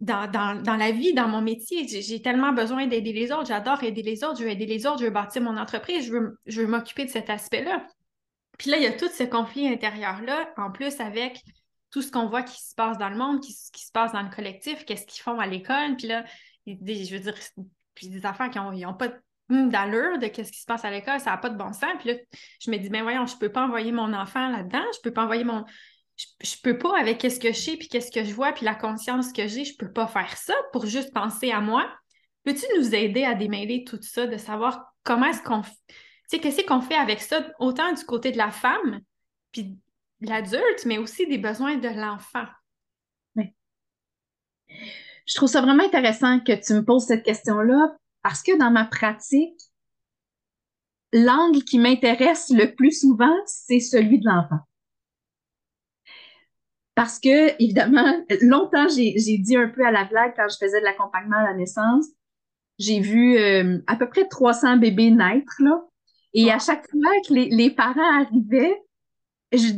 dans, dans, la vie, dans mon métier. J'ai tellement besoin d'aider les autres, j'adore aider les autres, je veux aider les autres, je veux bâtir mon entreprise, je veux, je veux m'occuper de cet aspect-là. Puis là, il y a tout ce conflit intérieur-là, en plus avec tout ce qu'on voit qui se passe dans le monde, qui, qui se passe dans le collectif, qu'est-ce qu'ils font à l'école, puis là, je veux dire, puis des affaires qui n'ont pas d'allure de qu'est-ce qui se passe à l'école, ça n'a pas de bon sens. Puis là, je me dis, ben voyons, je ne peux pas envoyer mon enfant là-dedans, je ne peux pas envoyer mon. Je, ne peux pas, avec qu'est-ce que je sais, puis qu'est-ce que je vois, puis la conscience que j'ai, je peux pas faire ça pour juste penser à moi. Peux-tu nous aider à démêler tout ça, de savoir comment est-ce qu'on. Tu sais, qu'est-ce qu'on fait avec ça, autant du côté de la femme, puis de l'adulte, mais aussi des besoins de l'enfant? Oui. Je trouve ça vraiment intéressant que tu me poses cette question-là parce que dans ma pratique, l'angle qui m'intéresse le plus souvent, c'est celui de l'enfant. Parce que, évidemment, longtemps, j'ai dit un peu à la blague quand je faisais de l'accompagnement à la naissance, j'ai vu euh, à peu près 300 bébés naître, là. Et à chaque fois que les, les parents arrivaient, je,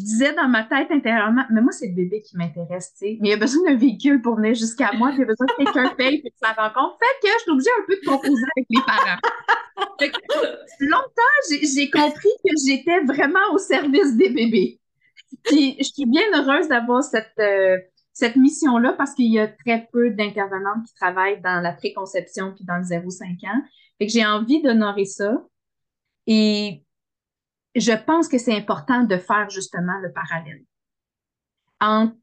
disais dans ma tête intérieurement, mais moi, c'est le bébé qui m'intéresse, tu sais. Mais il a besoin d'un véhicule pour venir jusqu'à moi, puis il a besoin que quelqu'un paye pour que ça rencontre. Fait que je suis obligée un peu de composer avec les parents. longtemps, j'ai compris que j'étais vraiment au service des bébés. Puis je suis bien heureuse d'avoir cette, euh, cette mission-là parce qu'il y a très peu d'intervenantes qui travaillent dans la préconception puis dans le 0-5 ans. Fait que j'ai envie d'honorer ça. Et je pense que c'est important de faire justement le parallèle entre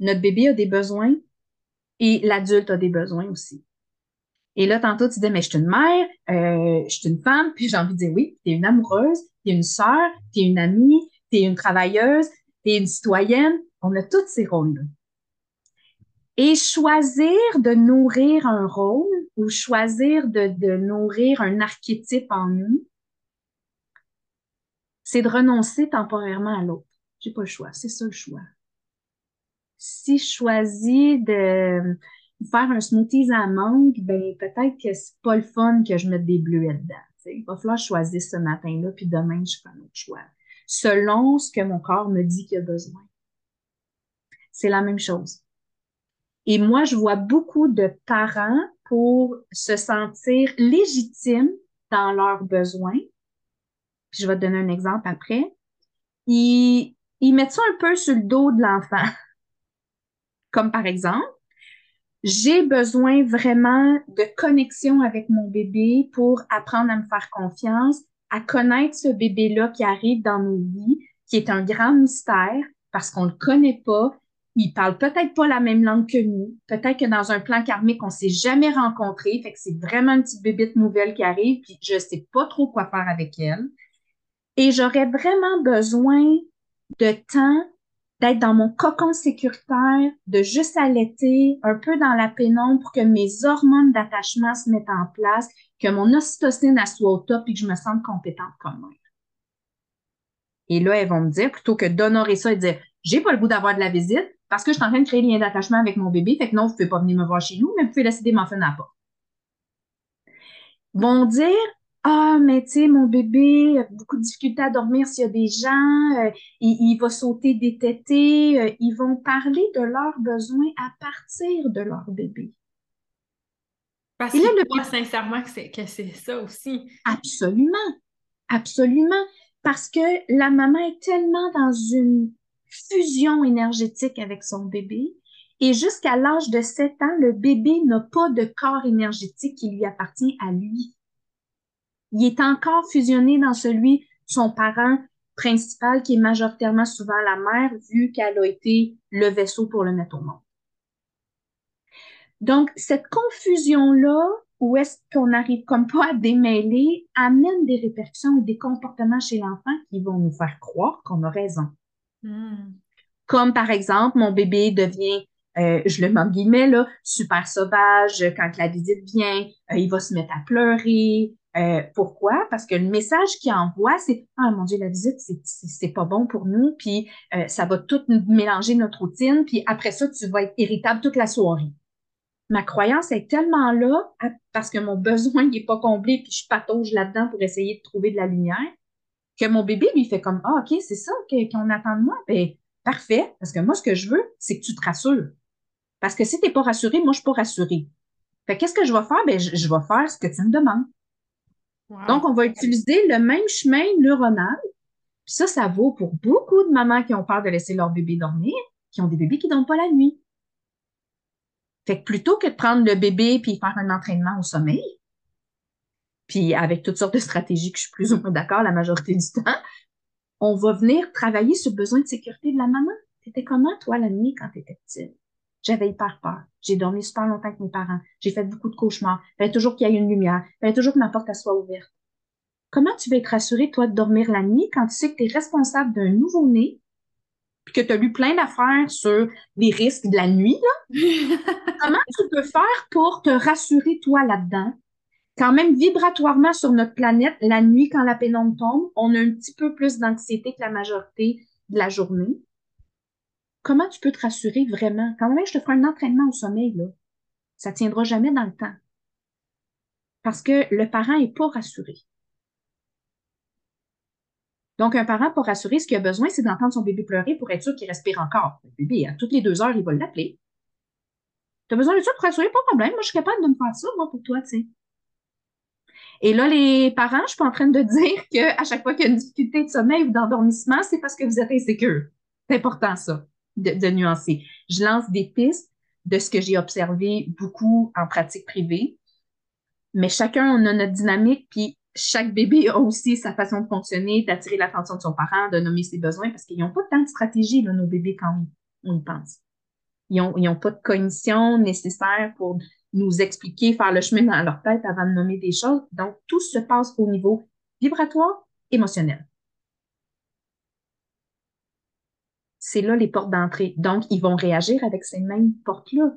notre bébé a des besoins et l'adulte a des besoins aussi. Et là, tantôt, tu disais, mais je suis une mère, euh, je suis une femme, puis j'ai envie de dire, oui, tu es une amoureuse, tu es une sœur, tu es une amie, tu es une travailleuse, tu es une citoyenne. On a tous ces rôles-là. Et choisir de nourrir un rôle ou choisir de, de nourrir un archétype en nous, c'est de renoncer temporairement à l'autre. J'ai pas le choix, c'est ça le choix. Si je choisis de faire un smoothie à mangue, ben peut-être que c'est pas le fun que je mette des bleuets dedans. Il va falloir choisir ce matin-là, puis demain, je fais un autre choix. Selon ce que mon corps me dit qu'il a besoin. C'est la même chose. Et moi, je vois beaucoup de parents pour se sentir légitimes dans leurs besoins, je vais te donner un exemple après, ils, mettent ça un peu sur le dos de l'enfant. Comme par exemple, j'ai besoin vraiment de connexion avec mon bébé pour apprendre à me faire confiance, à connaître ce bébé-là qui arrive dans nos vies, qui est un grand mystère parce qu'on le connaît pas. Il parle peut-être pas la même langue que nous. Peut-être que dans un plan karmique, on s'est jamais rencontré. Fait que c'est vraiment une petite bébite nouvelle qui arrive, puis je sais pas trop quoi faire avec elle. Et j'aurais vraiment besoin de temps d'être dans mon cocon sécuritaire, de juste allaiter, un peu dans la pénombre pour que mes hormones d'attachement se mettent en place, que mon ocytocine soit au top et que je me sente compétente comme mère. Et là, elles vont me dire, plutôt que d'honorer ça et dire, j'ai pas le goût d'avoir de la visite parce que je suis en train de créer des liens d'attachement avec mon bébé, fait que non, vous pouvez pas venir me voir chez nous, mais vous pouvez laisser des muffins à pas. Vont dire, ah, mais tu sais, mon bébé a beaucoup de difficultés à dormir s'il y a des gens, euh, il, va sauter des tétés, euh, ils vont parler de leurs besoins à partir de leur bébé. Parce qu'il le... sincèrement que c'est, que c'est ça aussi. Absolument, absolument. Parce que la maman est tellement dans une fusion énergétique avec son bébé. Et jusqu'à l'âge de 7 ans, le bébé n'a pas de corps énergétique qui lui appartient à lui il est encore fusionné dans celui de son parent principal, qui est majoritairement souvent la mère, vu qu'elle a été le vaisseau pour le mettre au monde. Donc, cette confusion-là, où est-ce qu'on n'arrive comme pas à démêler, amène des répercussions et des comportements chez l'enfant qui vont nous faire croire qu'on a raison. Hmm. Comme par exemple, mon bébé devient, euh, je le mets en guillemets, là, super sauvage quand la visite vient, euh, il va se mettre à pleurer, euh, pourquoi? Parce que le message qu'il envoie, c'est Ah mon Dieu, la visite, c'est pas bon pour nous, puis euh, ça va tout mélanger notre routine, puis après ça, tu vas être irritable toute la soirée. Ma croyance est tellement là parce que mon besoin n'est pas comblé, puis je patauge là-dedans pour essayer de trouver de la lumière, que mon bébé lui fait comme Ah, OK, c'est ça qu'on attend de moi. Ben, parfait. Parce que moi, ce que je veux, c'est que tu te rassures. Parce que si tu n'es pas rassuré, moi, je ne suis pas rassurée. Fait qu'est-ce que je vais faire? Ben, je, vais faire ce que tu me demandes. Donc, on va utiliser le même chemin neuronal. Ça, ça vaut pour beaucoup de mamans qui ont peur de laisser leur bébé dormir, qui ont des bébés qui ne dorment pas la nuit. Fait que plutôt que de prendre le bébé puis faire un entraînement au sommeil, puis avec toutes sortes de stratégies que je suis plus ou moins d'accord la majorité du temps, on va venir travailler sur le besoin de sécurité de la maman. T'étais comment, toi, la nuit, quand t'étais petite? J'avais hyper peur. J'ai dormi super longtemps avec mes parents. J'ai fait beaucoup de cauchemars. Il fallait toujours qu'il y ait une lumière. Il fallait toujours que ma porte soit ouverte. Comment tu vas être rassurée, toi, de dormir la nuit quand tu sais que tu es responsable d'un nouveau-né puis que tu as lu plein d'affaires sur les risques de la nuit, là? Comment tu peux faire pour te rassurer, toi, là-dedans? Quand même, vibratoirement sur notre planète, la nuit, quand la pénombre tombe, on a un petit peu plus d'anxiété que la majorité de la journée. Comment tu peux te rassurer vraiment? Quand même, je te ferai un entraînement au sommeil, là. Ça tiendra jamais dans le temps. Parce que le parent est pas rassuré. Donc, un parent, pour rassurer, ce qu'il a besoin, c'est d'entendre son bébé pleurer pour être sûr qu'il respire encore. Le bébé, à toutes les deux heures, il va l'appeler. Tu as besoin de ça pour rassurer, pas de problème. Moi, je suis capable de me faire ça, moi, pour toi, tu sais. Et là, les parents, je suis pas en train de dire qu'à chaque fois qu'il y a une difficulté de sommeil ou d'endormissement, c'est parce que vous êtes insécure. C'est important, ça, de, de, nuancer. Je lance des pistes de ce que j'ai observé beaucoup en pratique privée. Mais chacun, on a notre dynamique, puis chaque bébé a aussi sa façon de fonctionner, d'attirer l'attention de son parent, de nommer ses besoins, parce qu'ils n'ont pas tant de stratégie, là, nos bébés, quand on y pense. Ils n'ont pas de cognition nécessaire pour nous expliquer, faire le chemin dans leur tête avant de nommer des choses. Donc, tout se passe au niveau vibratoire, émotionnel. C'est là les portes d'entrée. Donc, ils vont réagir avec ces mêmes portes-là.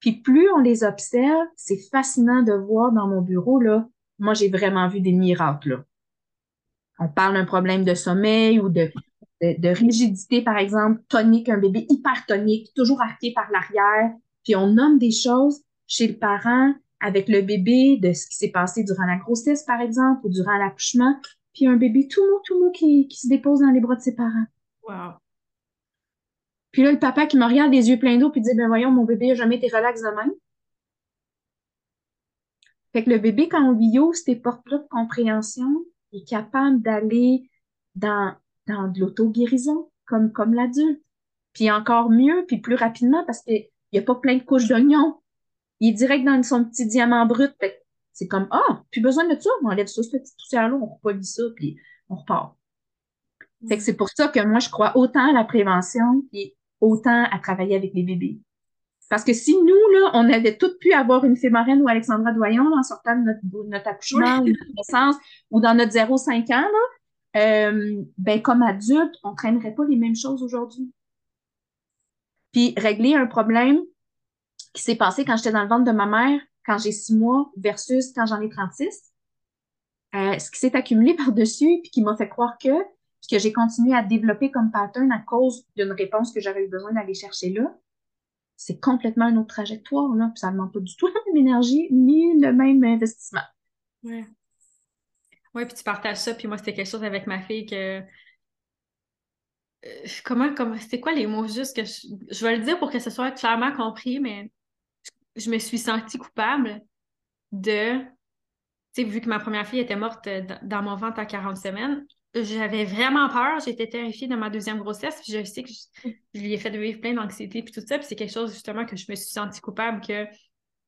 Puis plus on les observe, c'est fascinant de voir dans mon bureau, là, moi, j'ai vraiment vu des miracles. Là. On parle d'un problème de sommeil ou de, rigidité, par exemple, tonique, un bébé hypertonique, toujours arqué par l'arrière. Puis on nomme des choses chez le parent avec le bébé de ce qui s'est passé durant la grossesse, par exemple, ou durant l'accouchement. Puis un bébé tout mou, tout mou qui, qui se dépose dans les bras de ses parents. Wow. Puis là, le papa qui me regarde les yeux pleins d'eau puis dit, ben voyons, mon bébé n'a jamais été relax de même. Fait que le bébé, quand on lui ouvre ces portes-là de compréhension, est capable d'aller dans, dans de l'auto-guérison, comme, comme l'adulte. Puis encore mieux, puis plus rapidement, parce qu'il n'y a pas plein de couches d'oignons. Il est direct dans son petit diamant brut. Fait c'est comme, ah, plus besoin de ça, on enlève ça, ce petit poussière-là, on repolie ça, puis on repart. Fait que c'est pour ça que moi, je crois autant à la prévention et autant à travailler avec les bébés. Parce que si nous, là, on avait toutes pu avoir une fémorine ou Alexandra Doyon en sortant de notre, notre accouchement ou notre naissance ou dans notre 0-5 ans, là, euh, ben, comme adulte, on ne traînerait pas les mêmes choses aujourd'hui. Puis régler un problème qui s'est passé quand j'étais dans le ventre de ma mère, quand j'ai six mois, versus quand j'en ai 36, euh, ce qui s'est accumulé par-dessus, puis qui m'a fait croire que, puis que j'ai continué à développer comme pattern à cause d'une réponse que j'avais eu besoin d'aller chercher là, c'est complètement une autre trajectoire, là, puis ça ne demande pas du tout la même énergie ni le même investissement. Oui. Oui, puis tu partages ça, puis moi, c'était quelque chose avec ma fille que. Euh, comment, comment c'était quoi les mots juste que je, je vais le dire pour que ce soit clairement compris, mais je, me suis sentie coupable de, tu sais, vu que ma première fille était morte euh, dans mon ventre à 40 semaines, j'avais vraiment peur, j'étais terrifiée de ma deuxième grossesse, puis je sais que je, lui ai fait vivre plein d'anxiété, puis tout ça, puis c'est quelque chose justement que je me suis sentie coupable que,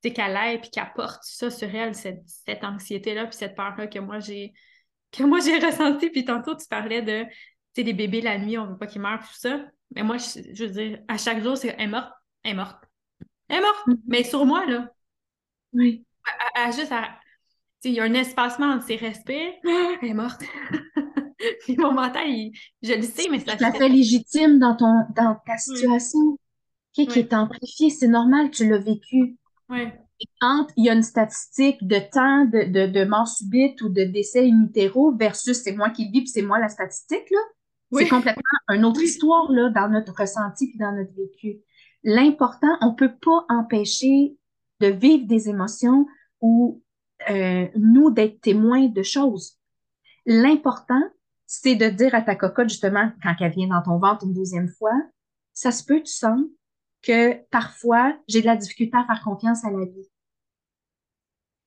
qu'elle aille, puis qu'elle porte ça sur elle, cette, anxiété-là, puis cette peur-là que moi j'ai que moi j'ai ressenti, puis tantôt tu parlais de, tu sais, les bébés la nuit, on veut pas qu'ils meurent, tout ça, mais moi, je, veux dire, à chaque jour, c'est, elle est morte, elle est morte, elle est morte, mm-hmm. mais sur moi, là. Oui. À, juste à, il y a un espacement entre ses respires, elle est morte. Puis mon mental, je le sais, mais ça fait... fait légitime dans, ton, dans ta situation, qui est amplifiée. C'est normal, tu l'as vécu. Oui. quand il y a une statistique de temps de, de, de mort subite ou de décès in utero versus c'est moi qui le vis puis c'est moi la statistique, là, c'est complètement une autre histoire là, dans notre ressenti puis dans notre vécu. L'important, on peut pas empêcher de vivre des émotions ou euh, nous d'être témoins de choses. L'important, c'est de dire à ta cocotte, justement, quand elle vient dans ton ventre une deuxième fois, ça se peut, tu sens, que parfois, j'ai de la difficulté à faire confiance à la vie.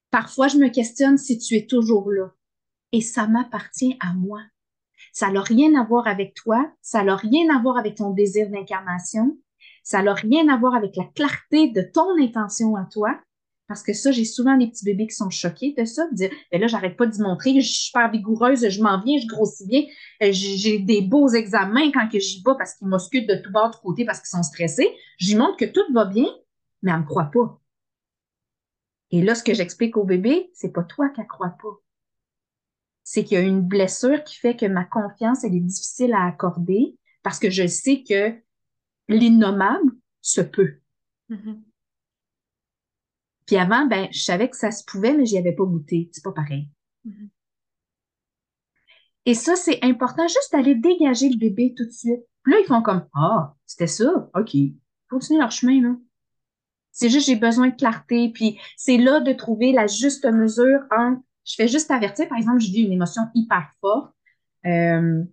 Parfois, je me questionne si tu es toujours là. Et ça m'appartient à moi. Ça n'a rien à voir avec toi, ça n'a rien à voir avec ton désir d'incarnation, ça n'a rien à voir avec la clarté de ton intention à toi, parce que ça, j'ai souvent des petits bébés qui sont choqués de ça, de dire, ben là, j'arrête pas d'y montrer, je suis super vigoureuse, je m'en viens, je grossis bien, euh, j'ai des beaux examens quand que j'y vais parce qu'ils m'oscutent de tout bord de côté parce qu'ils sont stressés. J'y montre que tout va bien, mais elle me croit pas. Et là, ce que j'explique au bébé, c'est pas toi qui ne croit pas. C'est qu'il y a une blessure qui fait que ma confiance, elle est difficile à accorder parce que je sais que l'innommable se peut. Mm-hmm. Puis avant, ben, je savais que ça se pouvait, mais j'y avais pas goûté. C'est pas pareil. Mm-hmm. Et ça, c'est important, juste d'aller dégager le bébé tout de suite. Puis là, ils font comme Ah, c'était ça, OK. Continue leur chemin, là. C'est juste j'ai besoin de clarté. Puis c'est là de trouver la juste mesure en je fais juste avertir, par exemple, je vis une émotion hyper forte. Euh,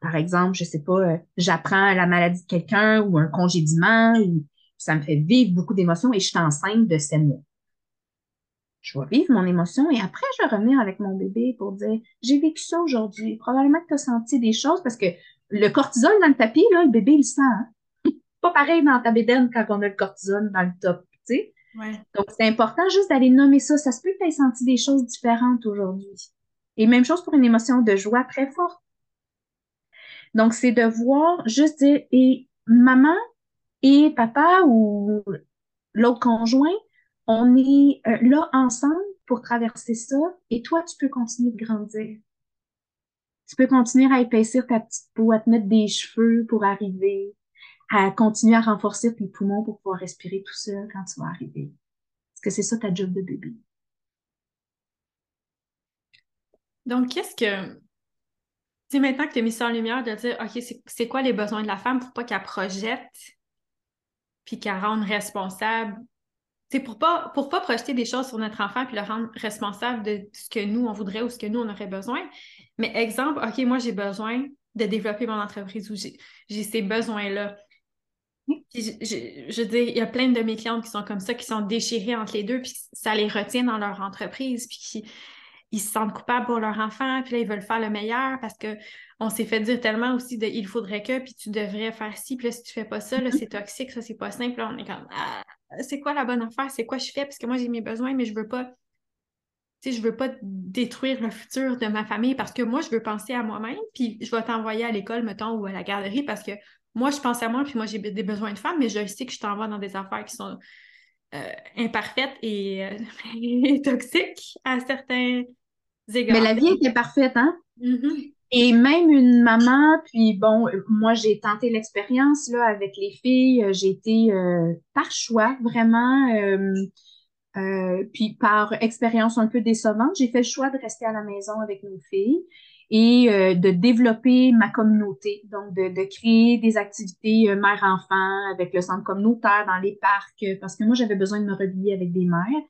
par exemple, je sais pas, euh, j'apprends la maladie de quelqu'un ou un congédiement, ou ça me fait vivre beaucoup d'émotions et je suis enceinte de ces mois je vais vivre mon émotion et après, je vais revenir avec mon bébé pour dire, j'ai vécu ça aujourd'hui. Probablement que tu as senti des choses parce que le cortisol dans le tapis, là, le bébé, il sent. Hein. Pas pareil dans ta bédaine quand on a le cortisol dans le top, tu sais. Donc, c'est important juste d'aller nommer ça. Ça se peut que tu aies senti des choses différentes aujourd'hui. Et même chose pour une émotion de joie très forte. Donc, c'est de voir, juste dire, et maman et papa ou l'autre conjoint, on est euh, là ensemble pour traverser ça et toi, tu peux continuer de grandir. Tu peux continuer à épaissir ta petite peau, à te mettre des cheveux pour arriver, à continuer à renforcer tes poumons pour pouvoir respirer tout seul quand tu vas arriver. Parce que c'est ça ta job de bébé. Donc, qu'est-ce que. Tu maintenant que tu as mis ça en lumière, de dire, OK, c'est quoi les besoins de la femme pour pas qu'elle projette puis qu'elle rende responsable c'est pour pas pour pas projeter des choses sur notre enfant puis le rendre responsable de ce que nous on voudrait ou ce que nous on aurait besoin. Mais exemple, OK, moi j'ai besoin de développer mon entreprise ou j'ai ces besoins-là. je, je, veux dire, il y a plein de mes clientes qui sont comme ça, qui sont déchirées entre les deux, puis ça les retient dans leur entreprise, puis qui ils se sentent coupables pour leur enfant, puis là, ils veulent faire le meilleur parce que on s'est fait dire tellement aussi de il faudrait que, puis tu devrais faire ci, puis là, si tu fais pas ça, là, c'est toxique, ça, c'est pas simple. Là, on est comme ah, c'est quoi la bonne affaire, c'est quoi je fais, parce que moi j'ai mes besoins, mais je veux pas, tu sais, je veux pas détruire le futur de ma famille parce que moi je veux penser à moi-même, puis je vais t'envoyer à l'école, mettons, ou à la garderie parce que moi je pense à moi, puis moi j'ai des besoins de femme, mais je sais que je t'envoie dans des affaires qui sont euh, imparfaites et, euh, toxiques à certains égards. Mais la vie est imparfaite, hein? Mm-hmm. Et même une maman, puis bon, moi j'ai tenté l'expérience là avec les filles, euh, j'ai été euh, par choix vraiment, euh, puis par expérience un peu décevante, j'ai fait le choix de rester à la maison avec nos filles et de développer ma communauté, donc de, de créer des activités mère-enfant avec le centre communautaire dans les parcs, parce que moi j'avais besoin de me relier avec des mères.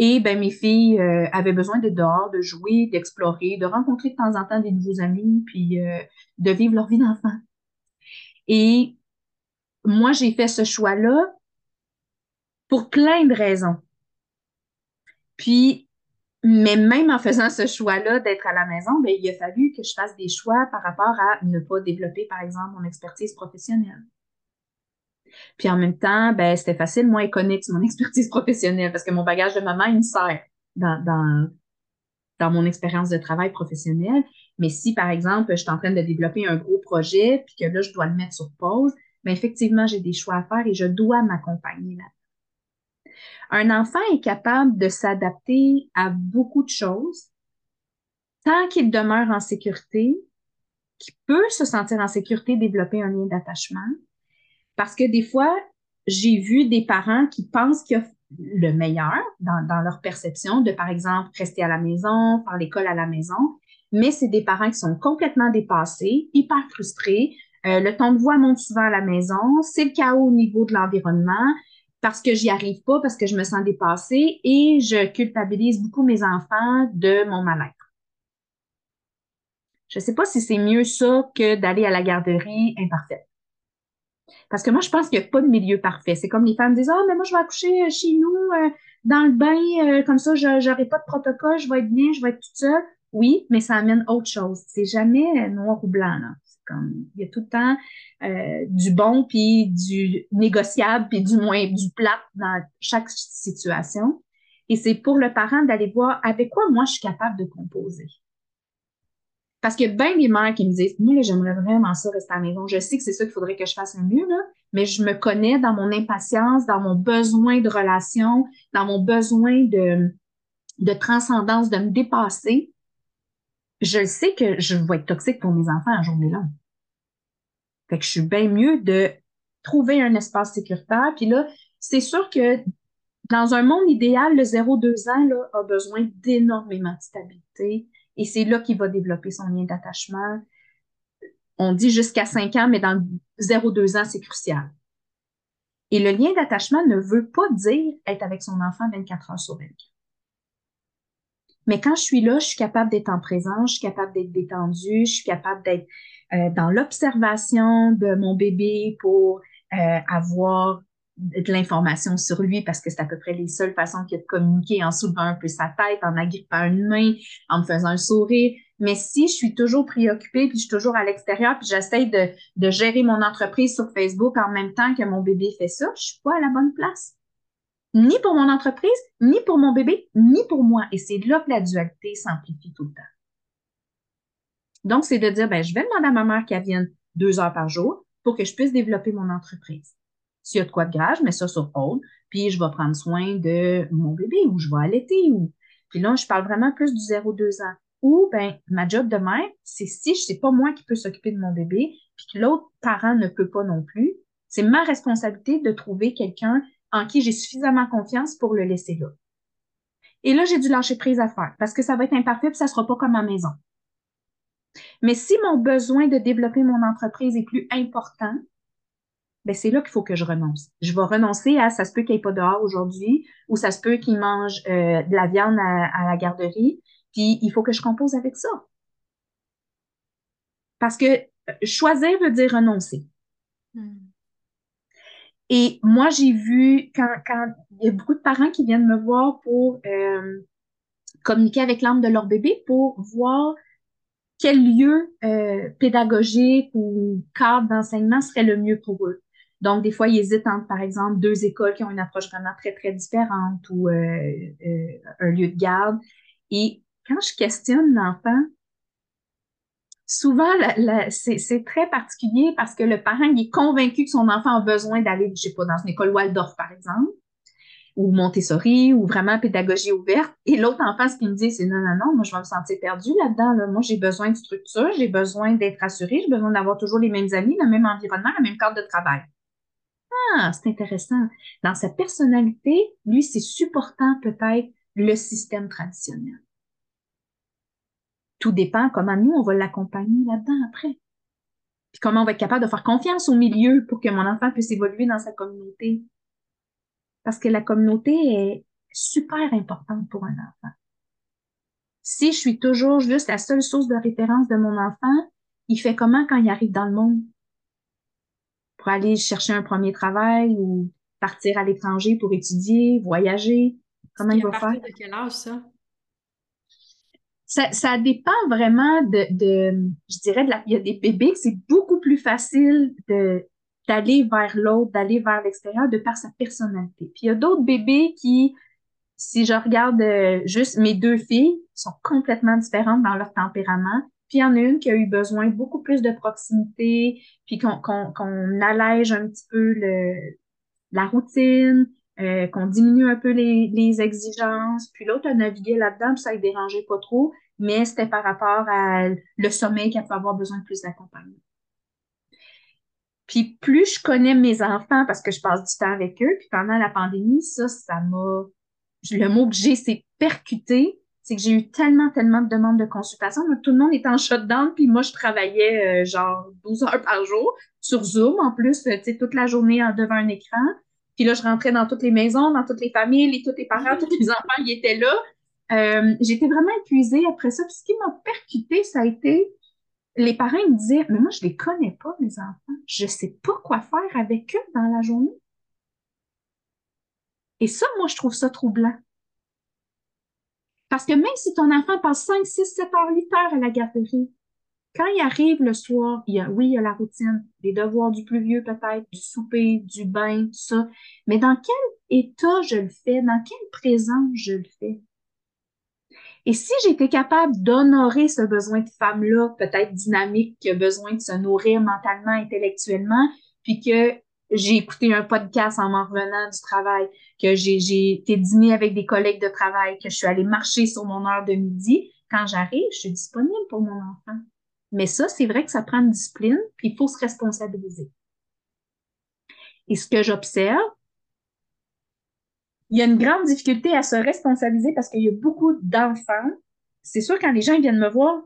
Et ben mes filles euh, avaient besoin de dehors, de jouer, d'explorer, de rencontrer de temps en temps des nouveaux amis, puis euh, de vivre leur vie d'enfant. Et moi, j'ai fait ce choix-là pour plein de raisons. Puis, mais même en faisant ce choix-là d'être à la maison, ben, il a fallu que je fasse des choix par rapport à ne pas développer, par exemple, mon expertise professionnelle. Puis en même temps, ben, c'était facile. Moi, c'est mon expertise professionnelle parce que mon bagage de maman, il me sert dans, dans, dans mon expérience de travail professionnel. Mais si, par exemple, je suis en train de développer un gros projet, puis que là, je dois le mettre sur pause, bien, effectivement, j'ai des choix à faire et je dois m'accompagner là. Un enfant est capable de s'adapter à beaucoup de choses tant qu'il demeure en sécurité, qu'il peut se sentir en sécurité, développer un lien d'attachement, parce que des fois, j'ai vu des parents qui pensent qu'il y a le meilleur dans, leur perception de, par exemple, rester à la maison, faire l'école à la maison, mais c'est des parents qui sont complètement dépassés, hyper frustrés. Euh, le ton de voix monte souvent à la maison, c'est le chaos au niveau de l'environnement parce que j'y arrive pas, parce que je me sens dépassée et je culpabilise beaucoup mes enfants de mon mal-être. Je sais pas si c'est mieux ça que d'aller à la garderie imparfaite. Parce que moi, je pense qu'il n'y a pas de milieu parfait. C'est comme les femmes disent, ah, mais moi, je vais accoucher euh, chez nous, euh, dans le bain, euh, comme ça, je n'aurai pas de protocole, je vais être bien, je vais être toute seule. Oui, mais ça amène autre chose. C'est jamais noir ou blanc, comme, il y a tout le temps du bon, puis du négociable, puis du moins, du plat dans chaque situation. Et c'est pour le parent d'aller voir avec quoi moi je suis capable de composer. Parce qu'il y a bien mères qui me disent, moi, j'aimerais vraiment ça rester à la maison. Je sais que c'est ça qu'il faudrait que je fasse le mieux, là, mais je me connais dans mon impatience, dans mon besoin de relation, dans mon besoin de, de transcendance, de me dépasser. Je sais que je vais être toxique pour mes enfants à journée longue. Fait que je suis bien mieux de trouver un espace sécuritaire. Puis là, c'est sûr que dans un monde idéal, le 0-2 ans là, a besoin d'énormément de stabilité, et c'est là qu'il va développer son lien d'attachement. On dit jusqu'à 5 ans, mais dans 0-2 ans, c'est crucial. Et le lien d'attachement ne veut pas dire être avec son enfant 24 heures sur 24. Mais quand je suis là, je suis capable d'être en présence, je suis capable d'être détendue, je suis capable d'être euh, dans l'observation de mon bébé pour euh, avoir de l'information sur lui parce que c'est à peu près les seules façons qu'il a de communiquer en soulevant un peu sa tête, en agrippant une main, en me faisant un sourire. Mais si je suis toujours préoccupée, puis je suis toujours à l'extérieur, puis j'essaie de, de gérer mon entreprise sur Facebook en même temps que mon bébé fait ça, je suis pas à la bonne place. Ni pour mon entreprise, ni pour mon bébé, ni pour moi. Et c'est là que la dualité s'amplifie tout le temps. Donc, c'est de dire, ben, je vais demander à ma mère qu'elle vienne deux heures par jour pour que je puisse développer mon entreprise. S'il y a de quoi de grave, je mets ça sur hold, puis je vais prendre soin de mon bébé ou je vais allaiter. Ou... Puis là, je parle vraiment plus du 0-2 ans. Ou, ben, ma job de mère, c'est si sais pas moi qui peux s'occuper de mon bébé, puis que l'autre parent ne peut pas non plus, c'est ma responsabilité de trouver quelqu'un en qui j'ai suffisamment confiance pour le laisser là. Et là, j'ai dû lâcher prise à faire parce que ça va être imparfait puis ça sera pas comme à maison. Mais si mon besoin de développer mon entreprise est plus important, ben c'est là qu'il faut que je renonce. Je vais renoncer à ça se peut qu'il n'y ait pas dehors aujourd'hui ou ça se peut qu'il mange euh, de la viande à, la garderie, puis il faut que je compose avec ça. Parce que euh, choisir veut dire renoncer. Hmm. Et moi, j'ai vu quand, quand il y a beaucoup de parents qui viennent me voir pour euh, communiquer avec l'âme de leur bébé pour voir quel lieu pédagogique ou cadre d'enseignement serait le mieux pour eux. Donc, des fois, ils hésitent entre, par exemple, deux écoles qui ont une approche vraiment très, très différente ou euh, euh, un lieu de garde. Et quand je questionne l'enfant, souvent, c'est très particulier parce que le parent il est convaincu que son enfant a besoin d'aller, je sais pas, dans une école Waldorf, par exemple, ou Montessori, ou vraiment pédagogie ouverte. Et l'autre enfant, ce qu'il me dit, c'est non, non, non, moi, je vais me sentir perdu là-dedans. Là. Moi, j'ai besoin de structure, j'ai besoin d'être assuré, j'ai besoin d'avoir toujours les mêmes amis, le même environnement, le même cadre de travail. Ah, c'est intéressant. Dans sa personnalité, lui, c'est supportant peut-être le système traditionnel. Tout dépend comment nous, on va l'accompagner là-dedans après. Puis comment on va être capable de faire confiance au milieu pour que mon enfant puisse évoluer dans sa communauté. Parce que la communauté est super importante pour un enfant. Si je suis toujours juste la seule source de référence de mon enfant, il fait comment quand il arrive dans le monde? Pour aller chercher un premier travail ou partir à l'étranger pour étudier, voyager? Comment il va faire? de quel âge ça? Ça, dépend vraiment de, de je dirais, de la, il y a des bébés c'est beaucoup plus facile de d'aller vers l'autre, d'aller vers l'extérieur de par sa personnalité. Puis il y a d'autres bébés qui, si je regarde euh, juste mes deux filles, sont complètement différentes dans leur tempérament. Puis il y en a une qui a eu besoin beaucoup plus de proximité, puis qu'on allège un petit peu le, la routine, euh, qu'on diminue un peu les, les exigences. Puis l'autre a navigué là-dedans, puis ça ne dérangeait pas trop, mais c'était par rapport à le sommeil qu'elle peut avoir besoin de plus d'accompagnement. Puis plus je connais mes enfants, parce que je passe du temps avec eux, puis pendant la pandémie, ça, ça m'a... Le mot que j'ai, c'est percuté c'est que j'ai eu tellement, tellement de demandes de consultation. tout le monde était en shutdown, puis moi, je travaillais euh, genre 12 heures par jour sur Zoom, en plus, euh, tu sais, toute la journée devant un écran. Puis là, je rentrais dans toutes les maisons, dans toutes les familles, et tous les parents, tous les enfants, ils étaient là. Euh, j'étais vraiment épuisée après ça. Puis ce qui m'a percuté, ça a été les parents me disaient, mais moi, je les connais pas, mes enfants. Je sais pas quoi faire avec eux dans la journée. Et ça, moi, je trouve ça troublant. Parce que même si ton enfant passe 5, 6, 7 heures, 8 heures à la garderie, quand il arrive le soir, il y a, oui, il y a la routine, les devoirs du plus vieux peut-être, du souper, du bain, tout ça. Mais dans quel état je le fais? Dans quel présent je le fais? Et si j'étais capable d'honorer ce besoin de femme-là, peut-être dynamique, qui a besoin de se nourrir mentalement, intellectuellement, puis que j'ai écouté un podcast en m'en revenant du travail, que j'ai été dîner avec des collègues de travail, que je suis allée marcher sur mon heure de midi, quand j'arrive, je suis disponible pour mon enfant. Mais ça, c'est vrai que ça prend une discipline, puis il faut se responsabiliser. Et ce que j'observe, il y a une grande difficulté à se responsabiliser parce qu'il y a beaucoup d'enfants. C'est sûr, quand les gens viennent me voir,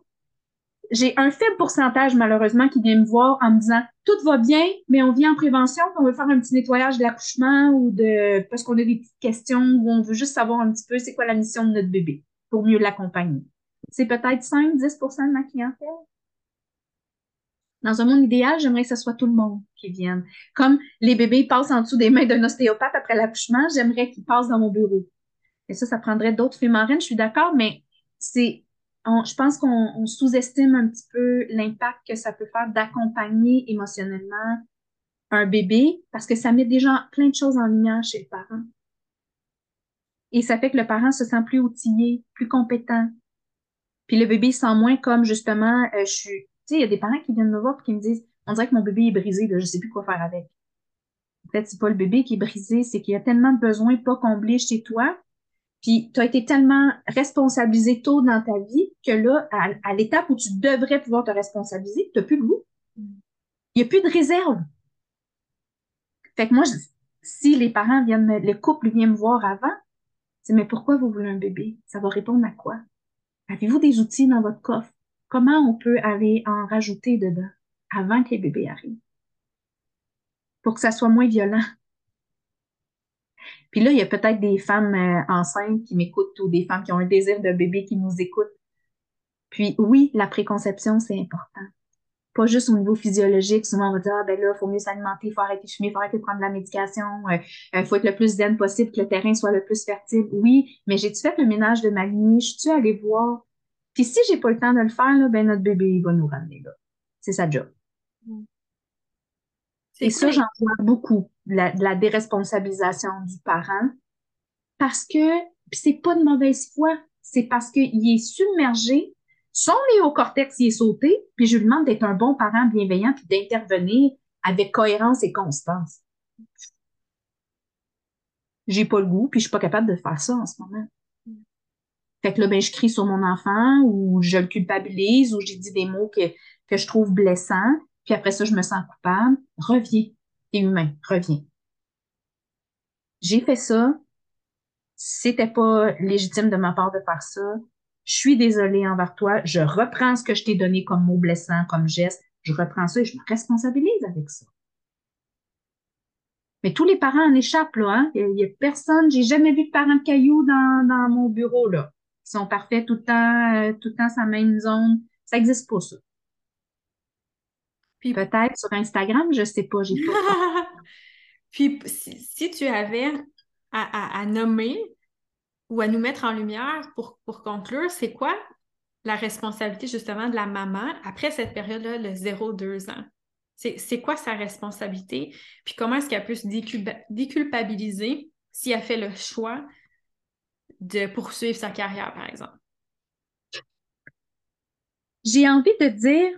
j'ai un faible pourcentage, malheureusement, qui vient me voir en me disant tout va bien, mais on vient en prévention, on veut faire un petit nettoyage de l'accouchement ou de parce qu'on a des petites questions ou on veut juste savoir un petit peu c'est quoi la mission de notre bébé pour mieux l'accompagner. C'est peut-être 5-10 de ma clientèle. Dans un monde idéal, j'aimerais que ce soit tout le monde qui vienne. Comme les bébés passent en dessous des mains d'un ostéopathe après l'accouchement, j'aimerais qu'ils passent dans mon bureau. Et ça, ça prendrait d'autres fémarines, je suis d'accord, mais c'est, je pense qu'on sous-estime un petit peu l'impact que ça peut faire d'accompagner émotionnellement un bébé parce que ça met déjà plein de choses en lumière chez le parent. Et ça fait que le parent se sent plus outillé, plus compétent. Puis le bébé sent moins comme justement, euh, je suis il y a des parents qui viennent me voir et qui me disent On dirait que mon bébé est brisé, je sais plus quoi faire avec. Fait, c'est pas le bébé qui est brisé, c'est qu'il y a tellement de besoins pas comblés chez toi. Puis tu as été tellement responsabilisé tôt dans ta vie que là, à, l'étape où tu devrais pouvoir te responsabiliser, tu n'as plus le goût. Il n'y a plus de réserve. Fait que moi, si les parents viennent me, le couple vient me voir avant, c'est mais pourquoi vous voulez un bébé? Ça va répondre à quoi? Avez-vous des outils dans votre coffre? comment on peut aller en rajouter dedans avant que les bébés arrivent? Pour que ça soit moins violent. Puis là, il y a peut-être des femmes euh, enceintes qui m'écoutent ou des femmes qui ont un désir de bébé qui nous écoutent. Puis oui, la préconception, c'est important. Pas juste au niveau physiologique. Souvent, on va dire, ah, ben là, il faut mieux s'alimenter, il faut arrêter de fumer, il faut arrêter de prendre de la médication, il euh, euh, faut être le plus zen possible, que le terrain soit le plus fertile. Oui, mais j'ai-tu fait le ménage de ma lignée? Je suis allée voir? Puis si j'ai pas le temps de le faire, là, ben notre bébé il va nous ramener là. C'est sa job. Et ça, j'en vois beaucoup, de la, déresponsabilisation du parent, parce que c'est pas de mauvaise foi, c'est parce qu'il est submergé, son néocortex il est sauté, puis je lui demande d'être un bon parent bienveillant puis d'intervenir avec cohérence et constance. J'ai pas le goût, puis je suis pas capable de faire ça en ce moment. Fait que là, ben, je crie sur mon enfant ou je le culpabilise ou j'ai dit des mots que, que je trouve blessants. Puis après ça, je me sens coupable. Reviens. T'es humain. Reviens. J'ai fait ça. C'était pas légitime de ma part de faire ça. Je suis désolée envers toi. Je reprends ce que je t'ai donné comme mot blessant, comme geste. Je reprends ça et je me responsabilise avec ça. Mais tous les parents en échappent, là. Hein? Il y a personne, j'ai jamais vu de parents de cailloux dans, dans mon bureau, là sont parfaits tout le temps, euh, tout le temps sa même zone. Ça n'existe pas, ça. Puis peut-être sur Instagram, je sais pas, j'ai pas. Puis si, tu avais à, nommer ou à nous mettre en lumière pour, pour conclure, c'est quoi la responsabilité justement de la maman après cette période-là, le 0-2 ans? C'est quoi sa responsabilité? Puis comment est-ce qu'elle peut se déculpabiliser si elle fait le choix de poursuivre sa carrière, par exemple? J'ai envie de dire,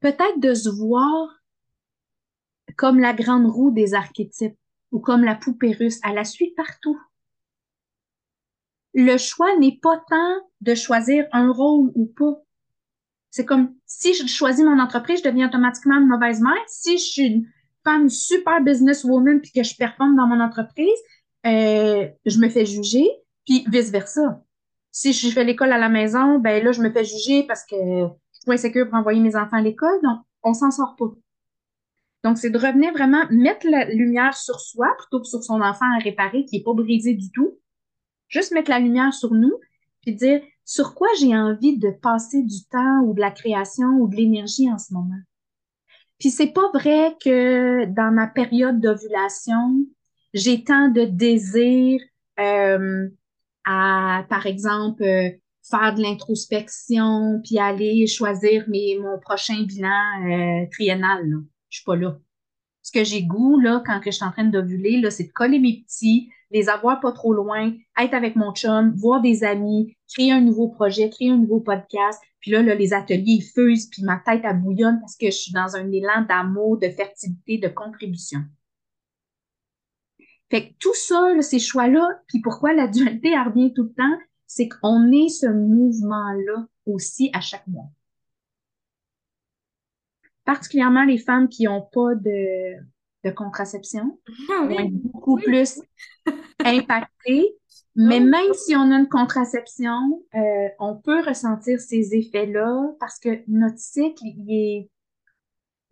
peut-être de se voir comme la grande roue des archétypes ou comme la poupée russe, à la suite partout. Le choix n'est pas tant de choisir un rôle ou pas. C'est comme si je choisis mon entreprise, je deviens automatiquement une mauvaise mère. Si je suis une femme super businesswoman puis que je performe dans mon entreprise, euh, je me fais juger, puis vice-versa. Si je fais l'école à la maison, ben là, je me fais juger parce que je suis insécure pour envoyer mes enfants à l'école, donc on s'en sort pas. Donc, c'est de revenir vraiment mettre la lumière sur soi plutôt que sur son enfant à réparer qui est pas brisé du tout. Juste mettre la lumière sur nous, puis dire sur quoi j'ai envie de passer du temps ou de la création ou de l'énergie en ce moment? Puis c'est pas vrai que dans ma période d'ovulation, j'ai tant de désir euh, à, par exemple, euh, faire de l'introspection, puis aller choisir mes, mon prochain bilan euh, triennal. Là. Je suis pas là. Ce que j'ai goût, là, quand que je suis en train d'ovuler, là, c'est de coller mes petits, les avoir pas trop loin, être avec mon chum, voir des amis, créer un nouveau projet, créer un nouveau podcast. Puis là, là les ateliers ils fusent, puis ma tête à bouillonne parce que je suis dans un élan d'amour, de fertilité, de contribution. Fait que tout ça, ces choix-là, puis pourquoi la dualité revient tout le temps, c'est qu'on est ce mouvement-là aussi à chaque mois. Particulièrement les femmes qui n'ont pas de, de contraception ah vont être beaucoup plus impactées. Mais ah même si on a une contraception, euh, on peut ressentir ces effets-là parce que notre cycle, il est,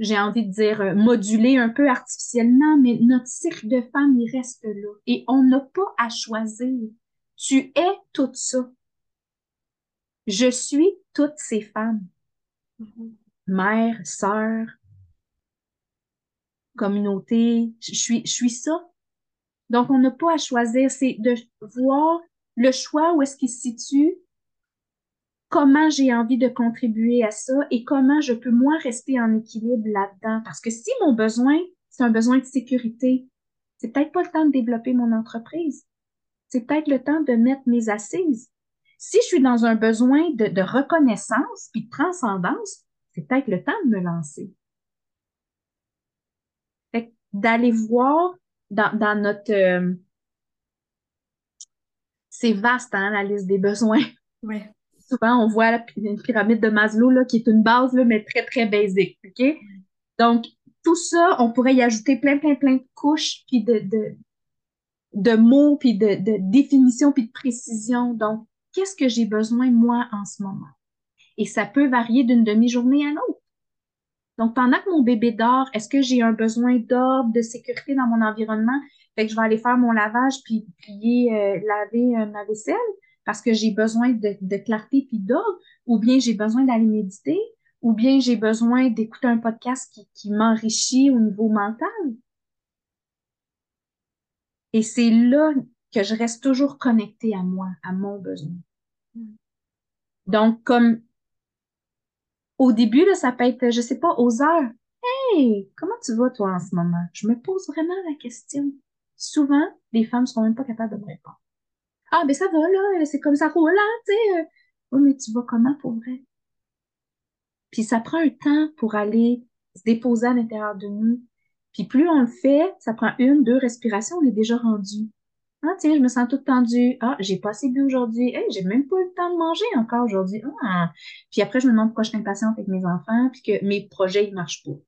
j'ai envie de dire, euh, modulé un peu artificiellement, mais notre cycle de femme, il reste là. Et on n'a pas à choisir tu es tout ça. Je suis toutes ces femmes. Mère, sœur, communauté, je suis, je suis ça. Donc, on n'a pas à choisir, c'est de voir le choix où est-ce qu'il se situe, comment j'ai envie de contribuer à ça et comment je peux moi rester en équilibre là-dedans. Parce que si mon besoin, c'est un besoin de sécurité, c'est peut-être pas le temps de développer mon entreprise c'est peut-être le temps de mettre mes assises. Si je suis dans un besoin de, reconnaissance puis de transcendance, c'est peut-être le temps de me lancer. D'aller voir dans, notre... Euh, c'est vaste, hein, la liste des besoins. Oui. Souvent, on voit la, une pyramide de Maslow, là, qui est une base, là, mais très, très basique. OK? Donc, tout ça, on pourrait y ajouter plein, plein, plein de couches, puis de, de mots, puis de, de définition, puis de précision. Donc, qu'est-ce que j'ai besoin, moi, en ce moment? Et ça peut varier d'une demi-journée à l'autre. Donc, pendant que mon bébé dort, est-ce que j'ai un besoin d'ordre, de sécurité dans mon environnement? Fait que je vais aller faire mon lavage, puis plier, euh, laver euh, ma vaisselle parce que j'ai besoin de, de clarté puis d'ordre, ou bien j'ai besoin d'aller méditer, ou bien j'ai besoin d'écouter un podcast qui m'enrichit au niveau mental. Et c'est là que je reste toujours connectée à moi, à mon besoin. Hmm. Donc, comme au début, là, ça peut être, je sais pas, aux heures. Hey, comment tu vas, toi, en ce moment? Je me pose vraiment la question. Souvent, les femmes sont même pas capables de me répondre. Ah, ben ça va, là, c'est comme ça roule, hein, tu sais. Oui, mais tu vas comment pour vrai? Puis ça prend un temps pour aller se déposer à l'intérieur de nous, puis plus on le fait, ça prend une, deux respirations, on est déjà rendu. Ah, tiens, je me sens toute tendue. Ah, j'ai pas assez bu aujourd'hui. Hey, j'ai même pas eu le temps de manger encore aujourd'hui. Ah. Puis après, je me demande pourquoi je suis impatiente avec mes enfants, puis que mes projets, ils marchent pas.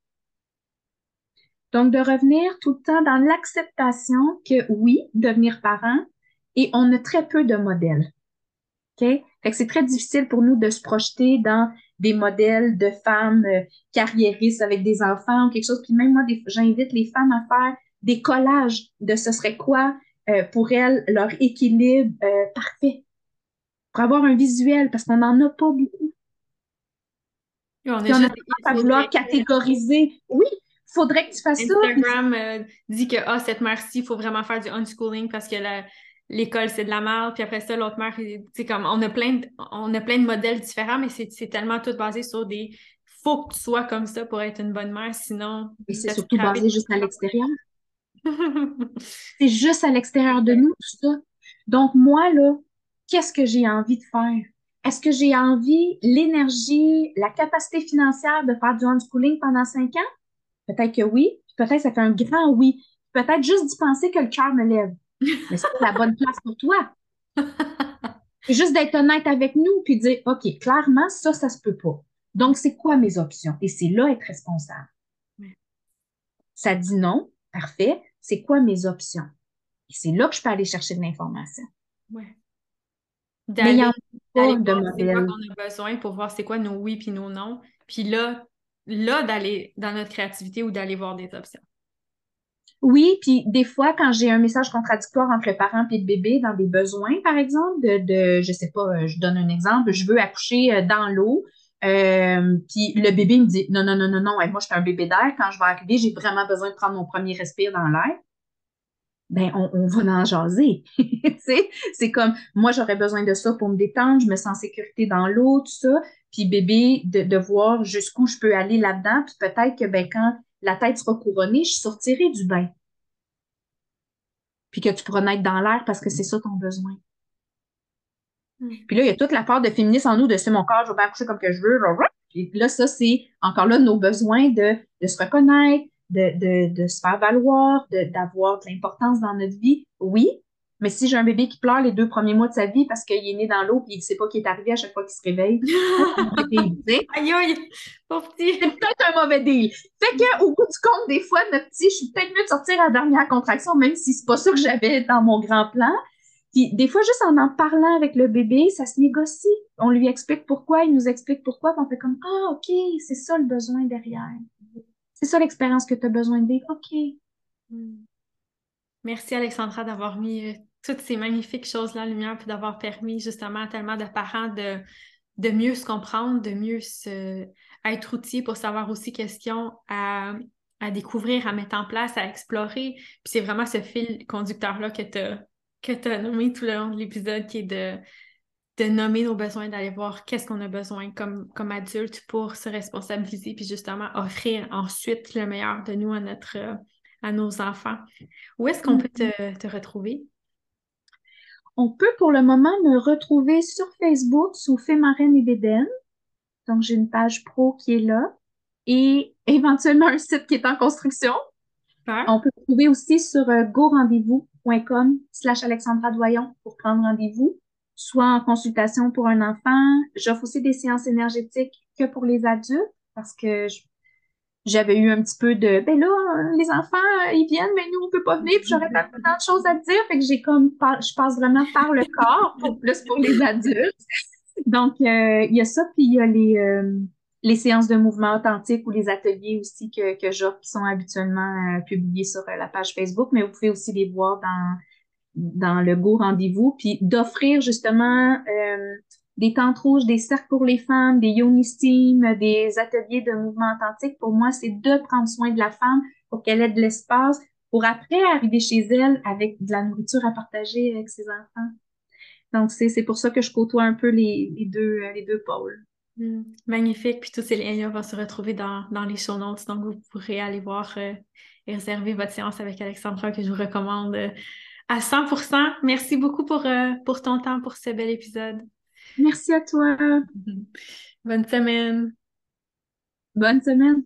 Donc, de revenir tout le temps dans l'acceptation que oui, devenir parent, et on a très peu de modèles. OK? Fait que c'est très difficile pour nous de se projeter dans des modèles de femmes euh, carriéristes avec des enfants ou quelque chose. Puis même moi, j'invite les femmes à faire des collages de ce serait quoi euh, pour elles leur équilibre euh, parfait. Pour avoir un visuel, parce qu'on n'en a pas beaucoup. on, a pas à vouloir catégoriser. Oui, faudrait que tu fasses ça. Instagram dit que ah, cette mère-ci, il faut vraiment faire du unschooling parce que la, l'école c'est de la merde, puis après ça, l'autre mère, c'est comme on a plein de, on a plein de modèles différents, mais c'est tellement tout basé sur des faut que tu sois comme ça pour être une bonne mère, sinon. Et c'est surtout basé juste à l'extérieur. c'est juste à l'extérieur de nous, tout ça. Donc, moi, là, qu'est-ce que j'ai envie de faire? Est-ce que j'ai envie, l'énergie, la capacité financière de faire du homeschooling pendant cinq ans? Peut-être que oui. Peut-être ça fait un grand oui. Peut-être juste d'y penser que le cœur me lève. Mais c'est la bonne place pour toi. C'est juste d'être honnête avec nous puis dire, OK, clairement, ça, ça se peut pas. Donc, c'est quoi mes options? Et c'est là être responsable. Ça dit non, parfait. C'est quoi mes options? Et c'est là que je peux aller chercher de l'information. Ouais. Mais il y a pas de modèle. qu'on a besoin pour voir c'est quoi nos oui puis nos non. Puis là, là d'aller dans notre créativité ou d'aller voir des options. Oui, puis des fois, quand j'ai un message contradictoire entre le parent et le bébé dans des besoins, par exemple, de, de je sais pas, euh, je donne un exemple, je veux accoucher euh, dans l'eau, euh, puis le bébé me dit non, non, non, non, non, moi je suis un bébé d'air, quand je vais arriver, j'ai vraiment besoin de prendre mon premier respire dans l'air. Ben, on, on va en jaser. c'est comme moi, j'aurais besoin de ça pour me détendre, je me sens en sécurité dans l'eau, tout ça. Puis bébé, de, de voir jusqu'où je peux aller là-dedans. Puis peut-être que ben, quand la tête sera couronnée, je sortirai du bain. Puis que tu pourras naître dans l'air parce que c'est ça ton besoin. Hmm. Puis là, il y a toute la part de féministe en nous, de c'est mon corps, je vais pas accoucher comme que je veux. Puis là, ça, c'est encore là nos besoins de, de se reconnaître, de, de, de se faire valoir, d'avoir de, l'importance dans notre vie. Oui, mais si j'ai un bébé qui pleure les deux premiers mois de sa vie parce qu'il est né dans l'eau et il ne sait pas qu'il est arrivé à chaque fois qu'il se réveille, aïe aïe, petit. C'est peut-être un mauvais deal. Fait qu'au bout du compte, des fois, notre petit, je suis peut-être mieux de sortir à la dernière contraction, même si c'est pas ça que j'avais dans mon grand plan. Puis des fois, juste en en parlant avec le bébé, ça se négocie. On lui explique pourquoi, il nous explique pourquoi, puis on fait comme Ah, OK, c'est ça le besoin derrière. C'est ça l'expérience que tu as besoin de vivre. OK. Hmm. Merci Alexandra d'avoir mis euh, toutes ces magnifiques choses-là lumière, puis d'avoir permis justement à tellement de parents de, de mieux se comprendre, de mieux se, être outillés pour savoir aussi questions à, à découvrir, à mettre en place, à explorer. Puis c'est vraiment ce fil conducteur-là que tu as, que as nommé tout le long de l'épisode, qui est de, de nommer nos besoins, d'aller voir qu'est-ce qu'on a besoin comme, comme adulte pour se responsabiliser, puis justement offrir ensuite le meilleur de nous à, notre, à nos enfants. Où est-ce qu'on peut te, mm-hmm. te retrouver? On peut pour le moment me retrouver sur Facebook sous Fémarène et Béden. Donc, j'ai une page pro qui est là et éventuellement un site qui est en construction. On peut me trouver aussi sur euh, gorendezvous.com slash Alexandra Doyon pour prendre rendez-vous, soit en consultation pour un enfant. J'offre aussi des séances énergétiques que pour les adultes parce que je j'avais eu un petit peu de ben là les enfants ils viennent mais nous on peut pas venir puis j'aurais pas tant de choses à dire. Fait que j'ai comme je passe vraiment par le corps pour plus pour les adultes. Donc euh, il y a ça puis il y a les euh, les séances de mouvement authentique ou les ateliers aussi que que j'offre qui sont habituellement euh, publiés sur la page Facebook. Mais vous pouvez aussi les voir dans dans le Go rendez-vous. Puis d'offrir justement des tentes rouges, des cercles pour les femmes, des yoni steam, des ateliers de mouvement authentique. Pour moi, c'est de prendre soin de la femme pour qu'elle ait de l'espace pour après arriver chez elle avec de la nourriture à partager avec ses enfants. Donc, c'est pour ça que je côtoie un peu les, les deux, les deux pôles. Hmm. magnifique. Puis tous ces liens vont se retrouver dans, dans, les show notes. Donc, vous pourrez aller voir euh, et réserver votre séance avec Alexandra que je vous recommande euh, à 100% Merci beaucoup pour, euh, pour ton temps, pour ce bel épisode. Merci à toi. Bonne semaine. Bonne semaine.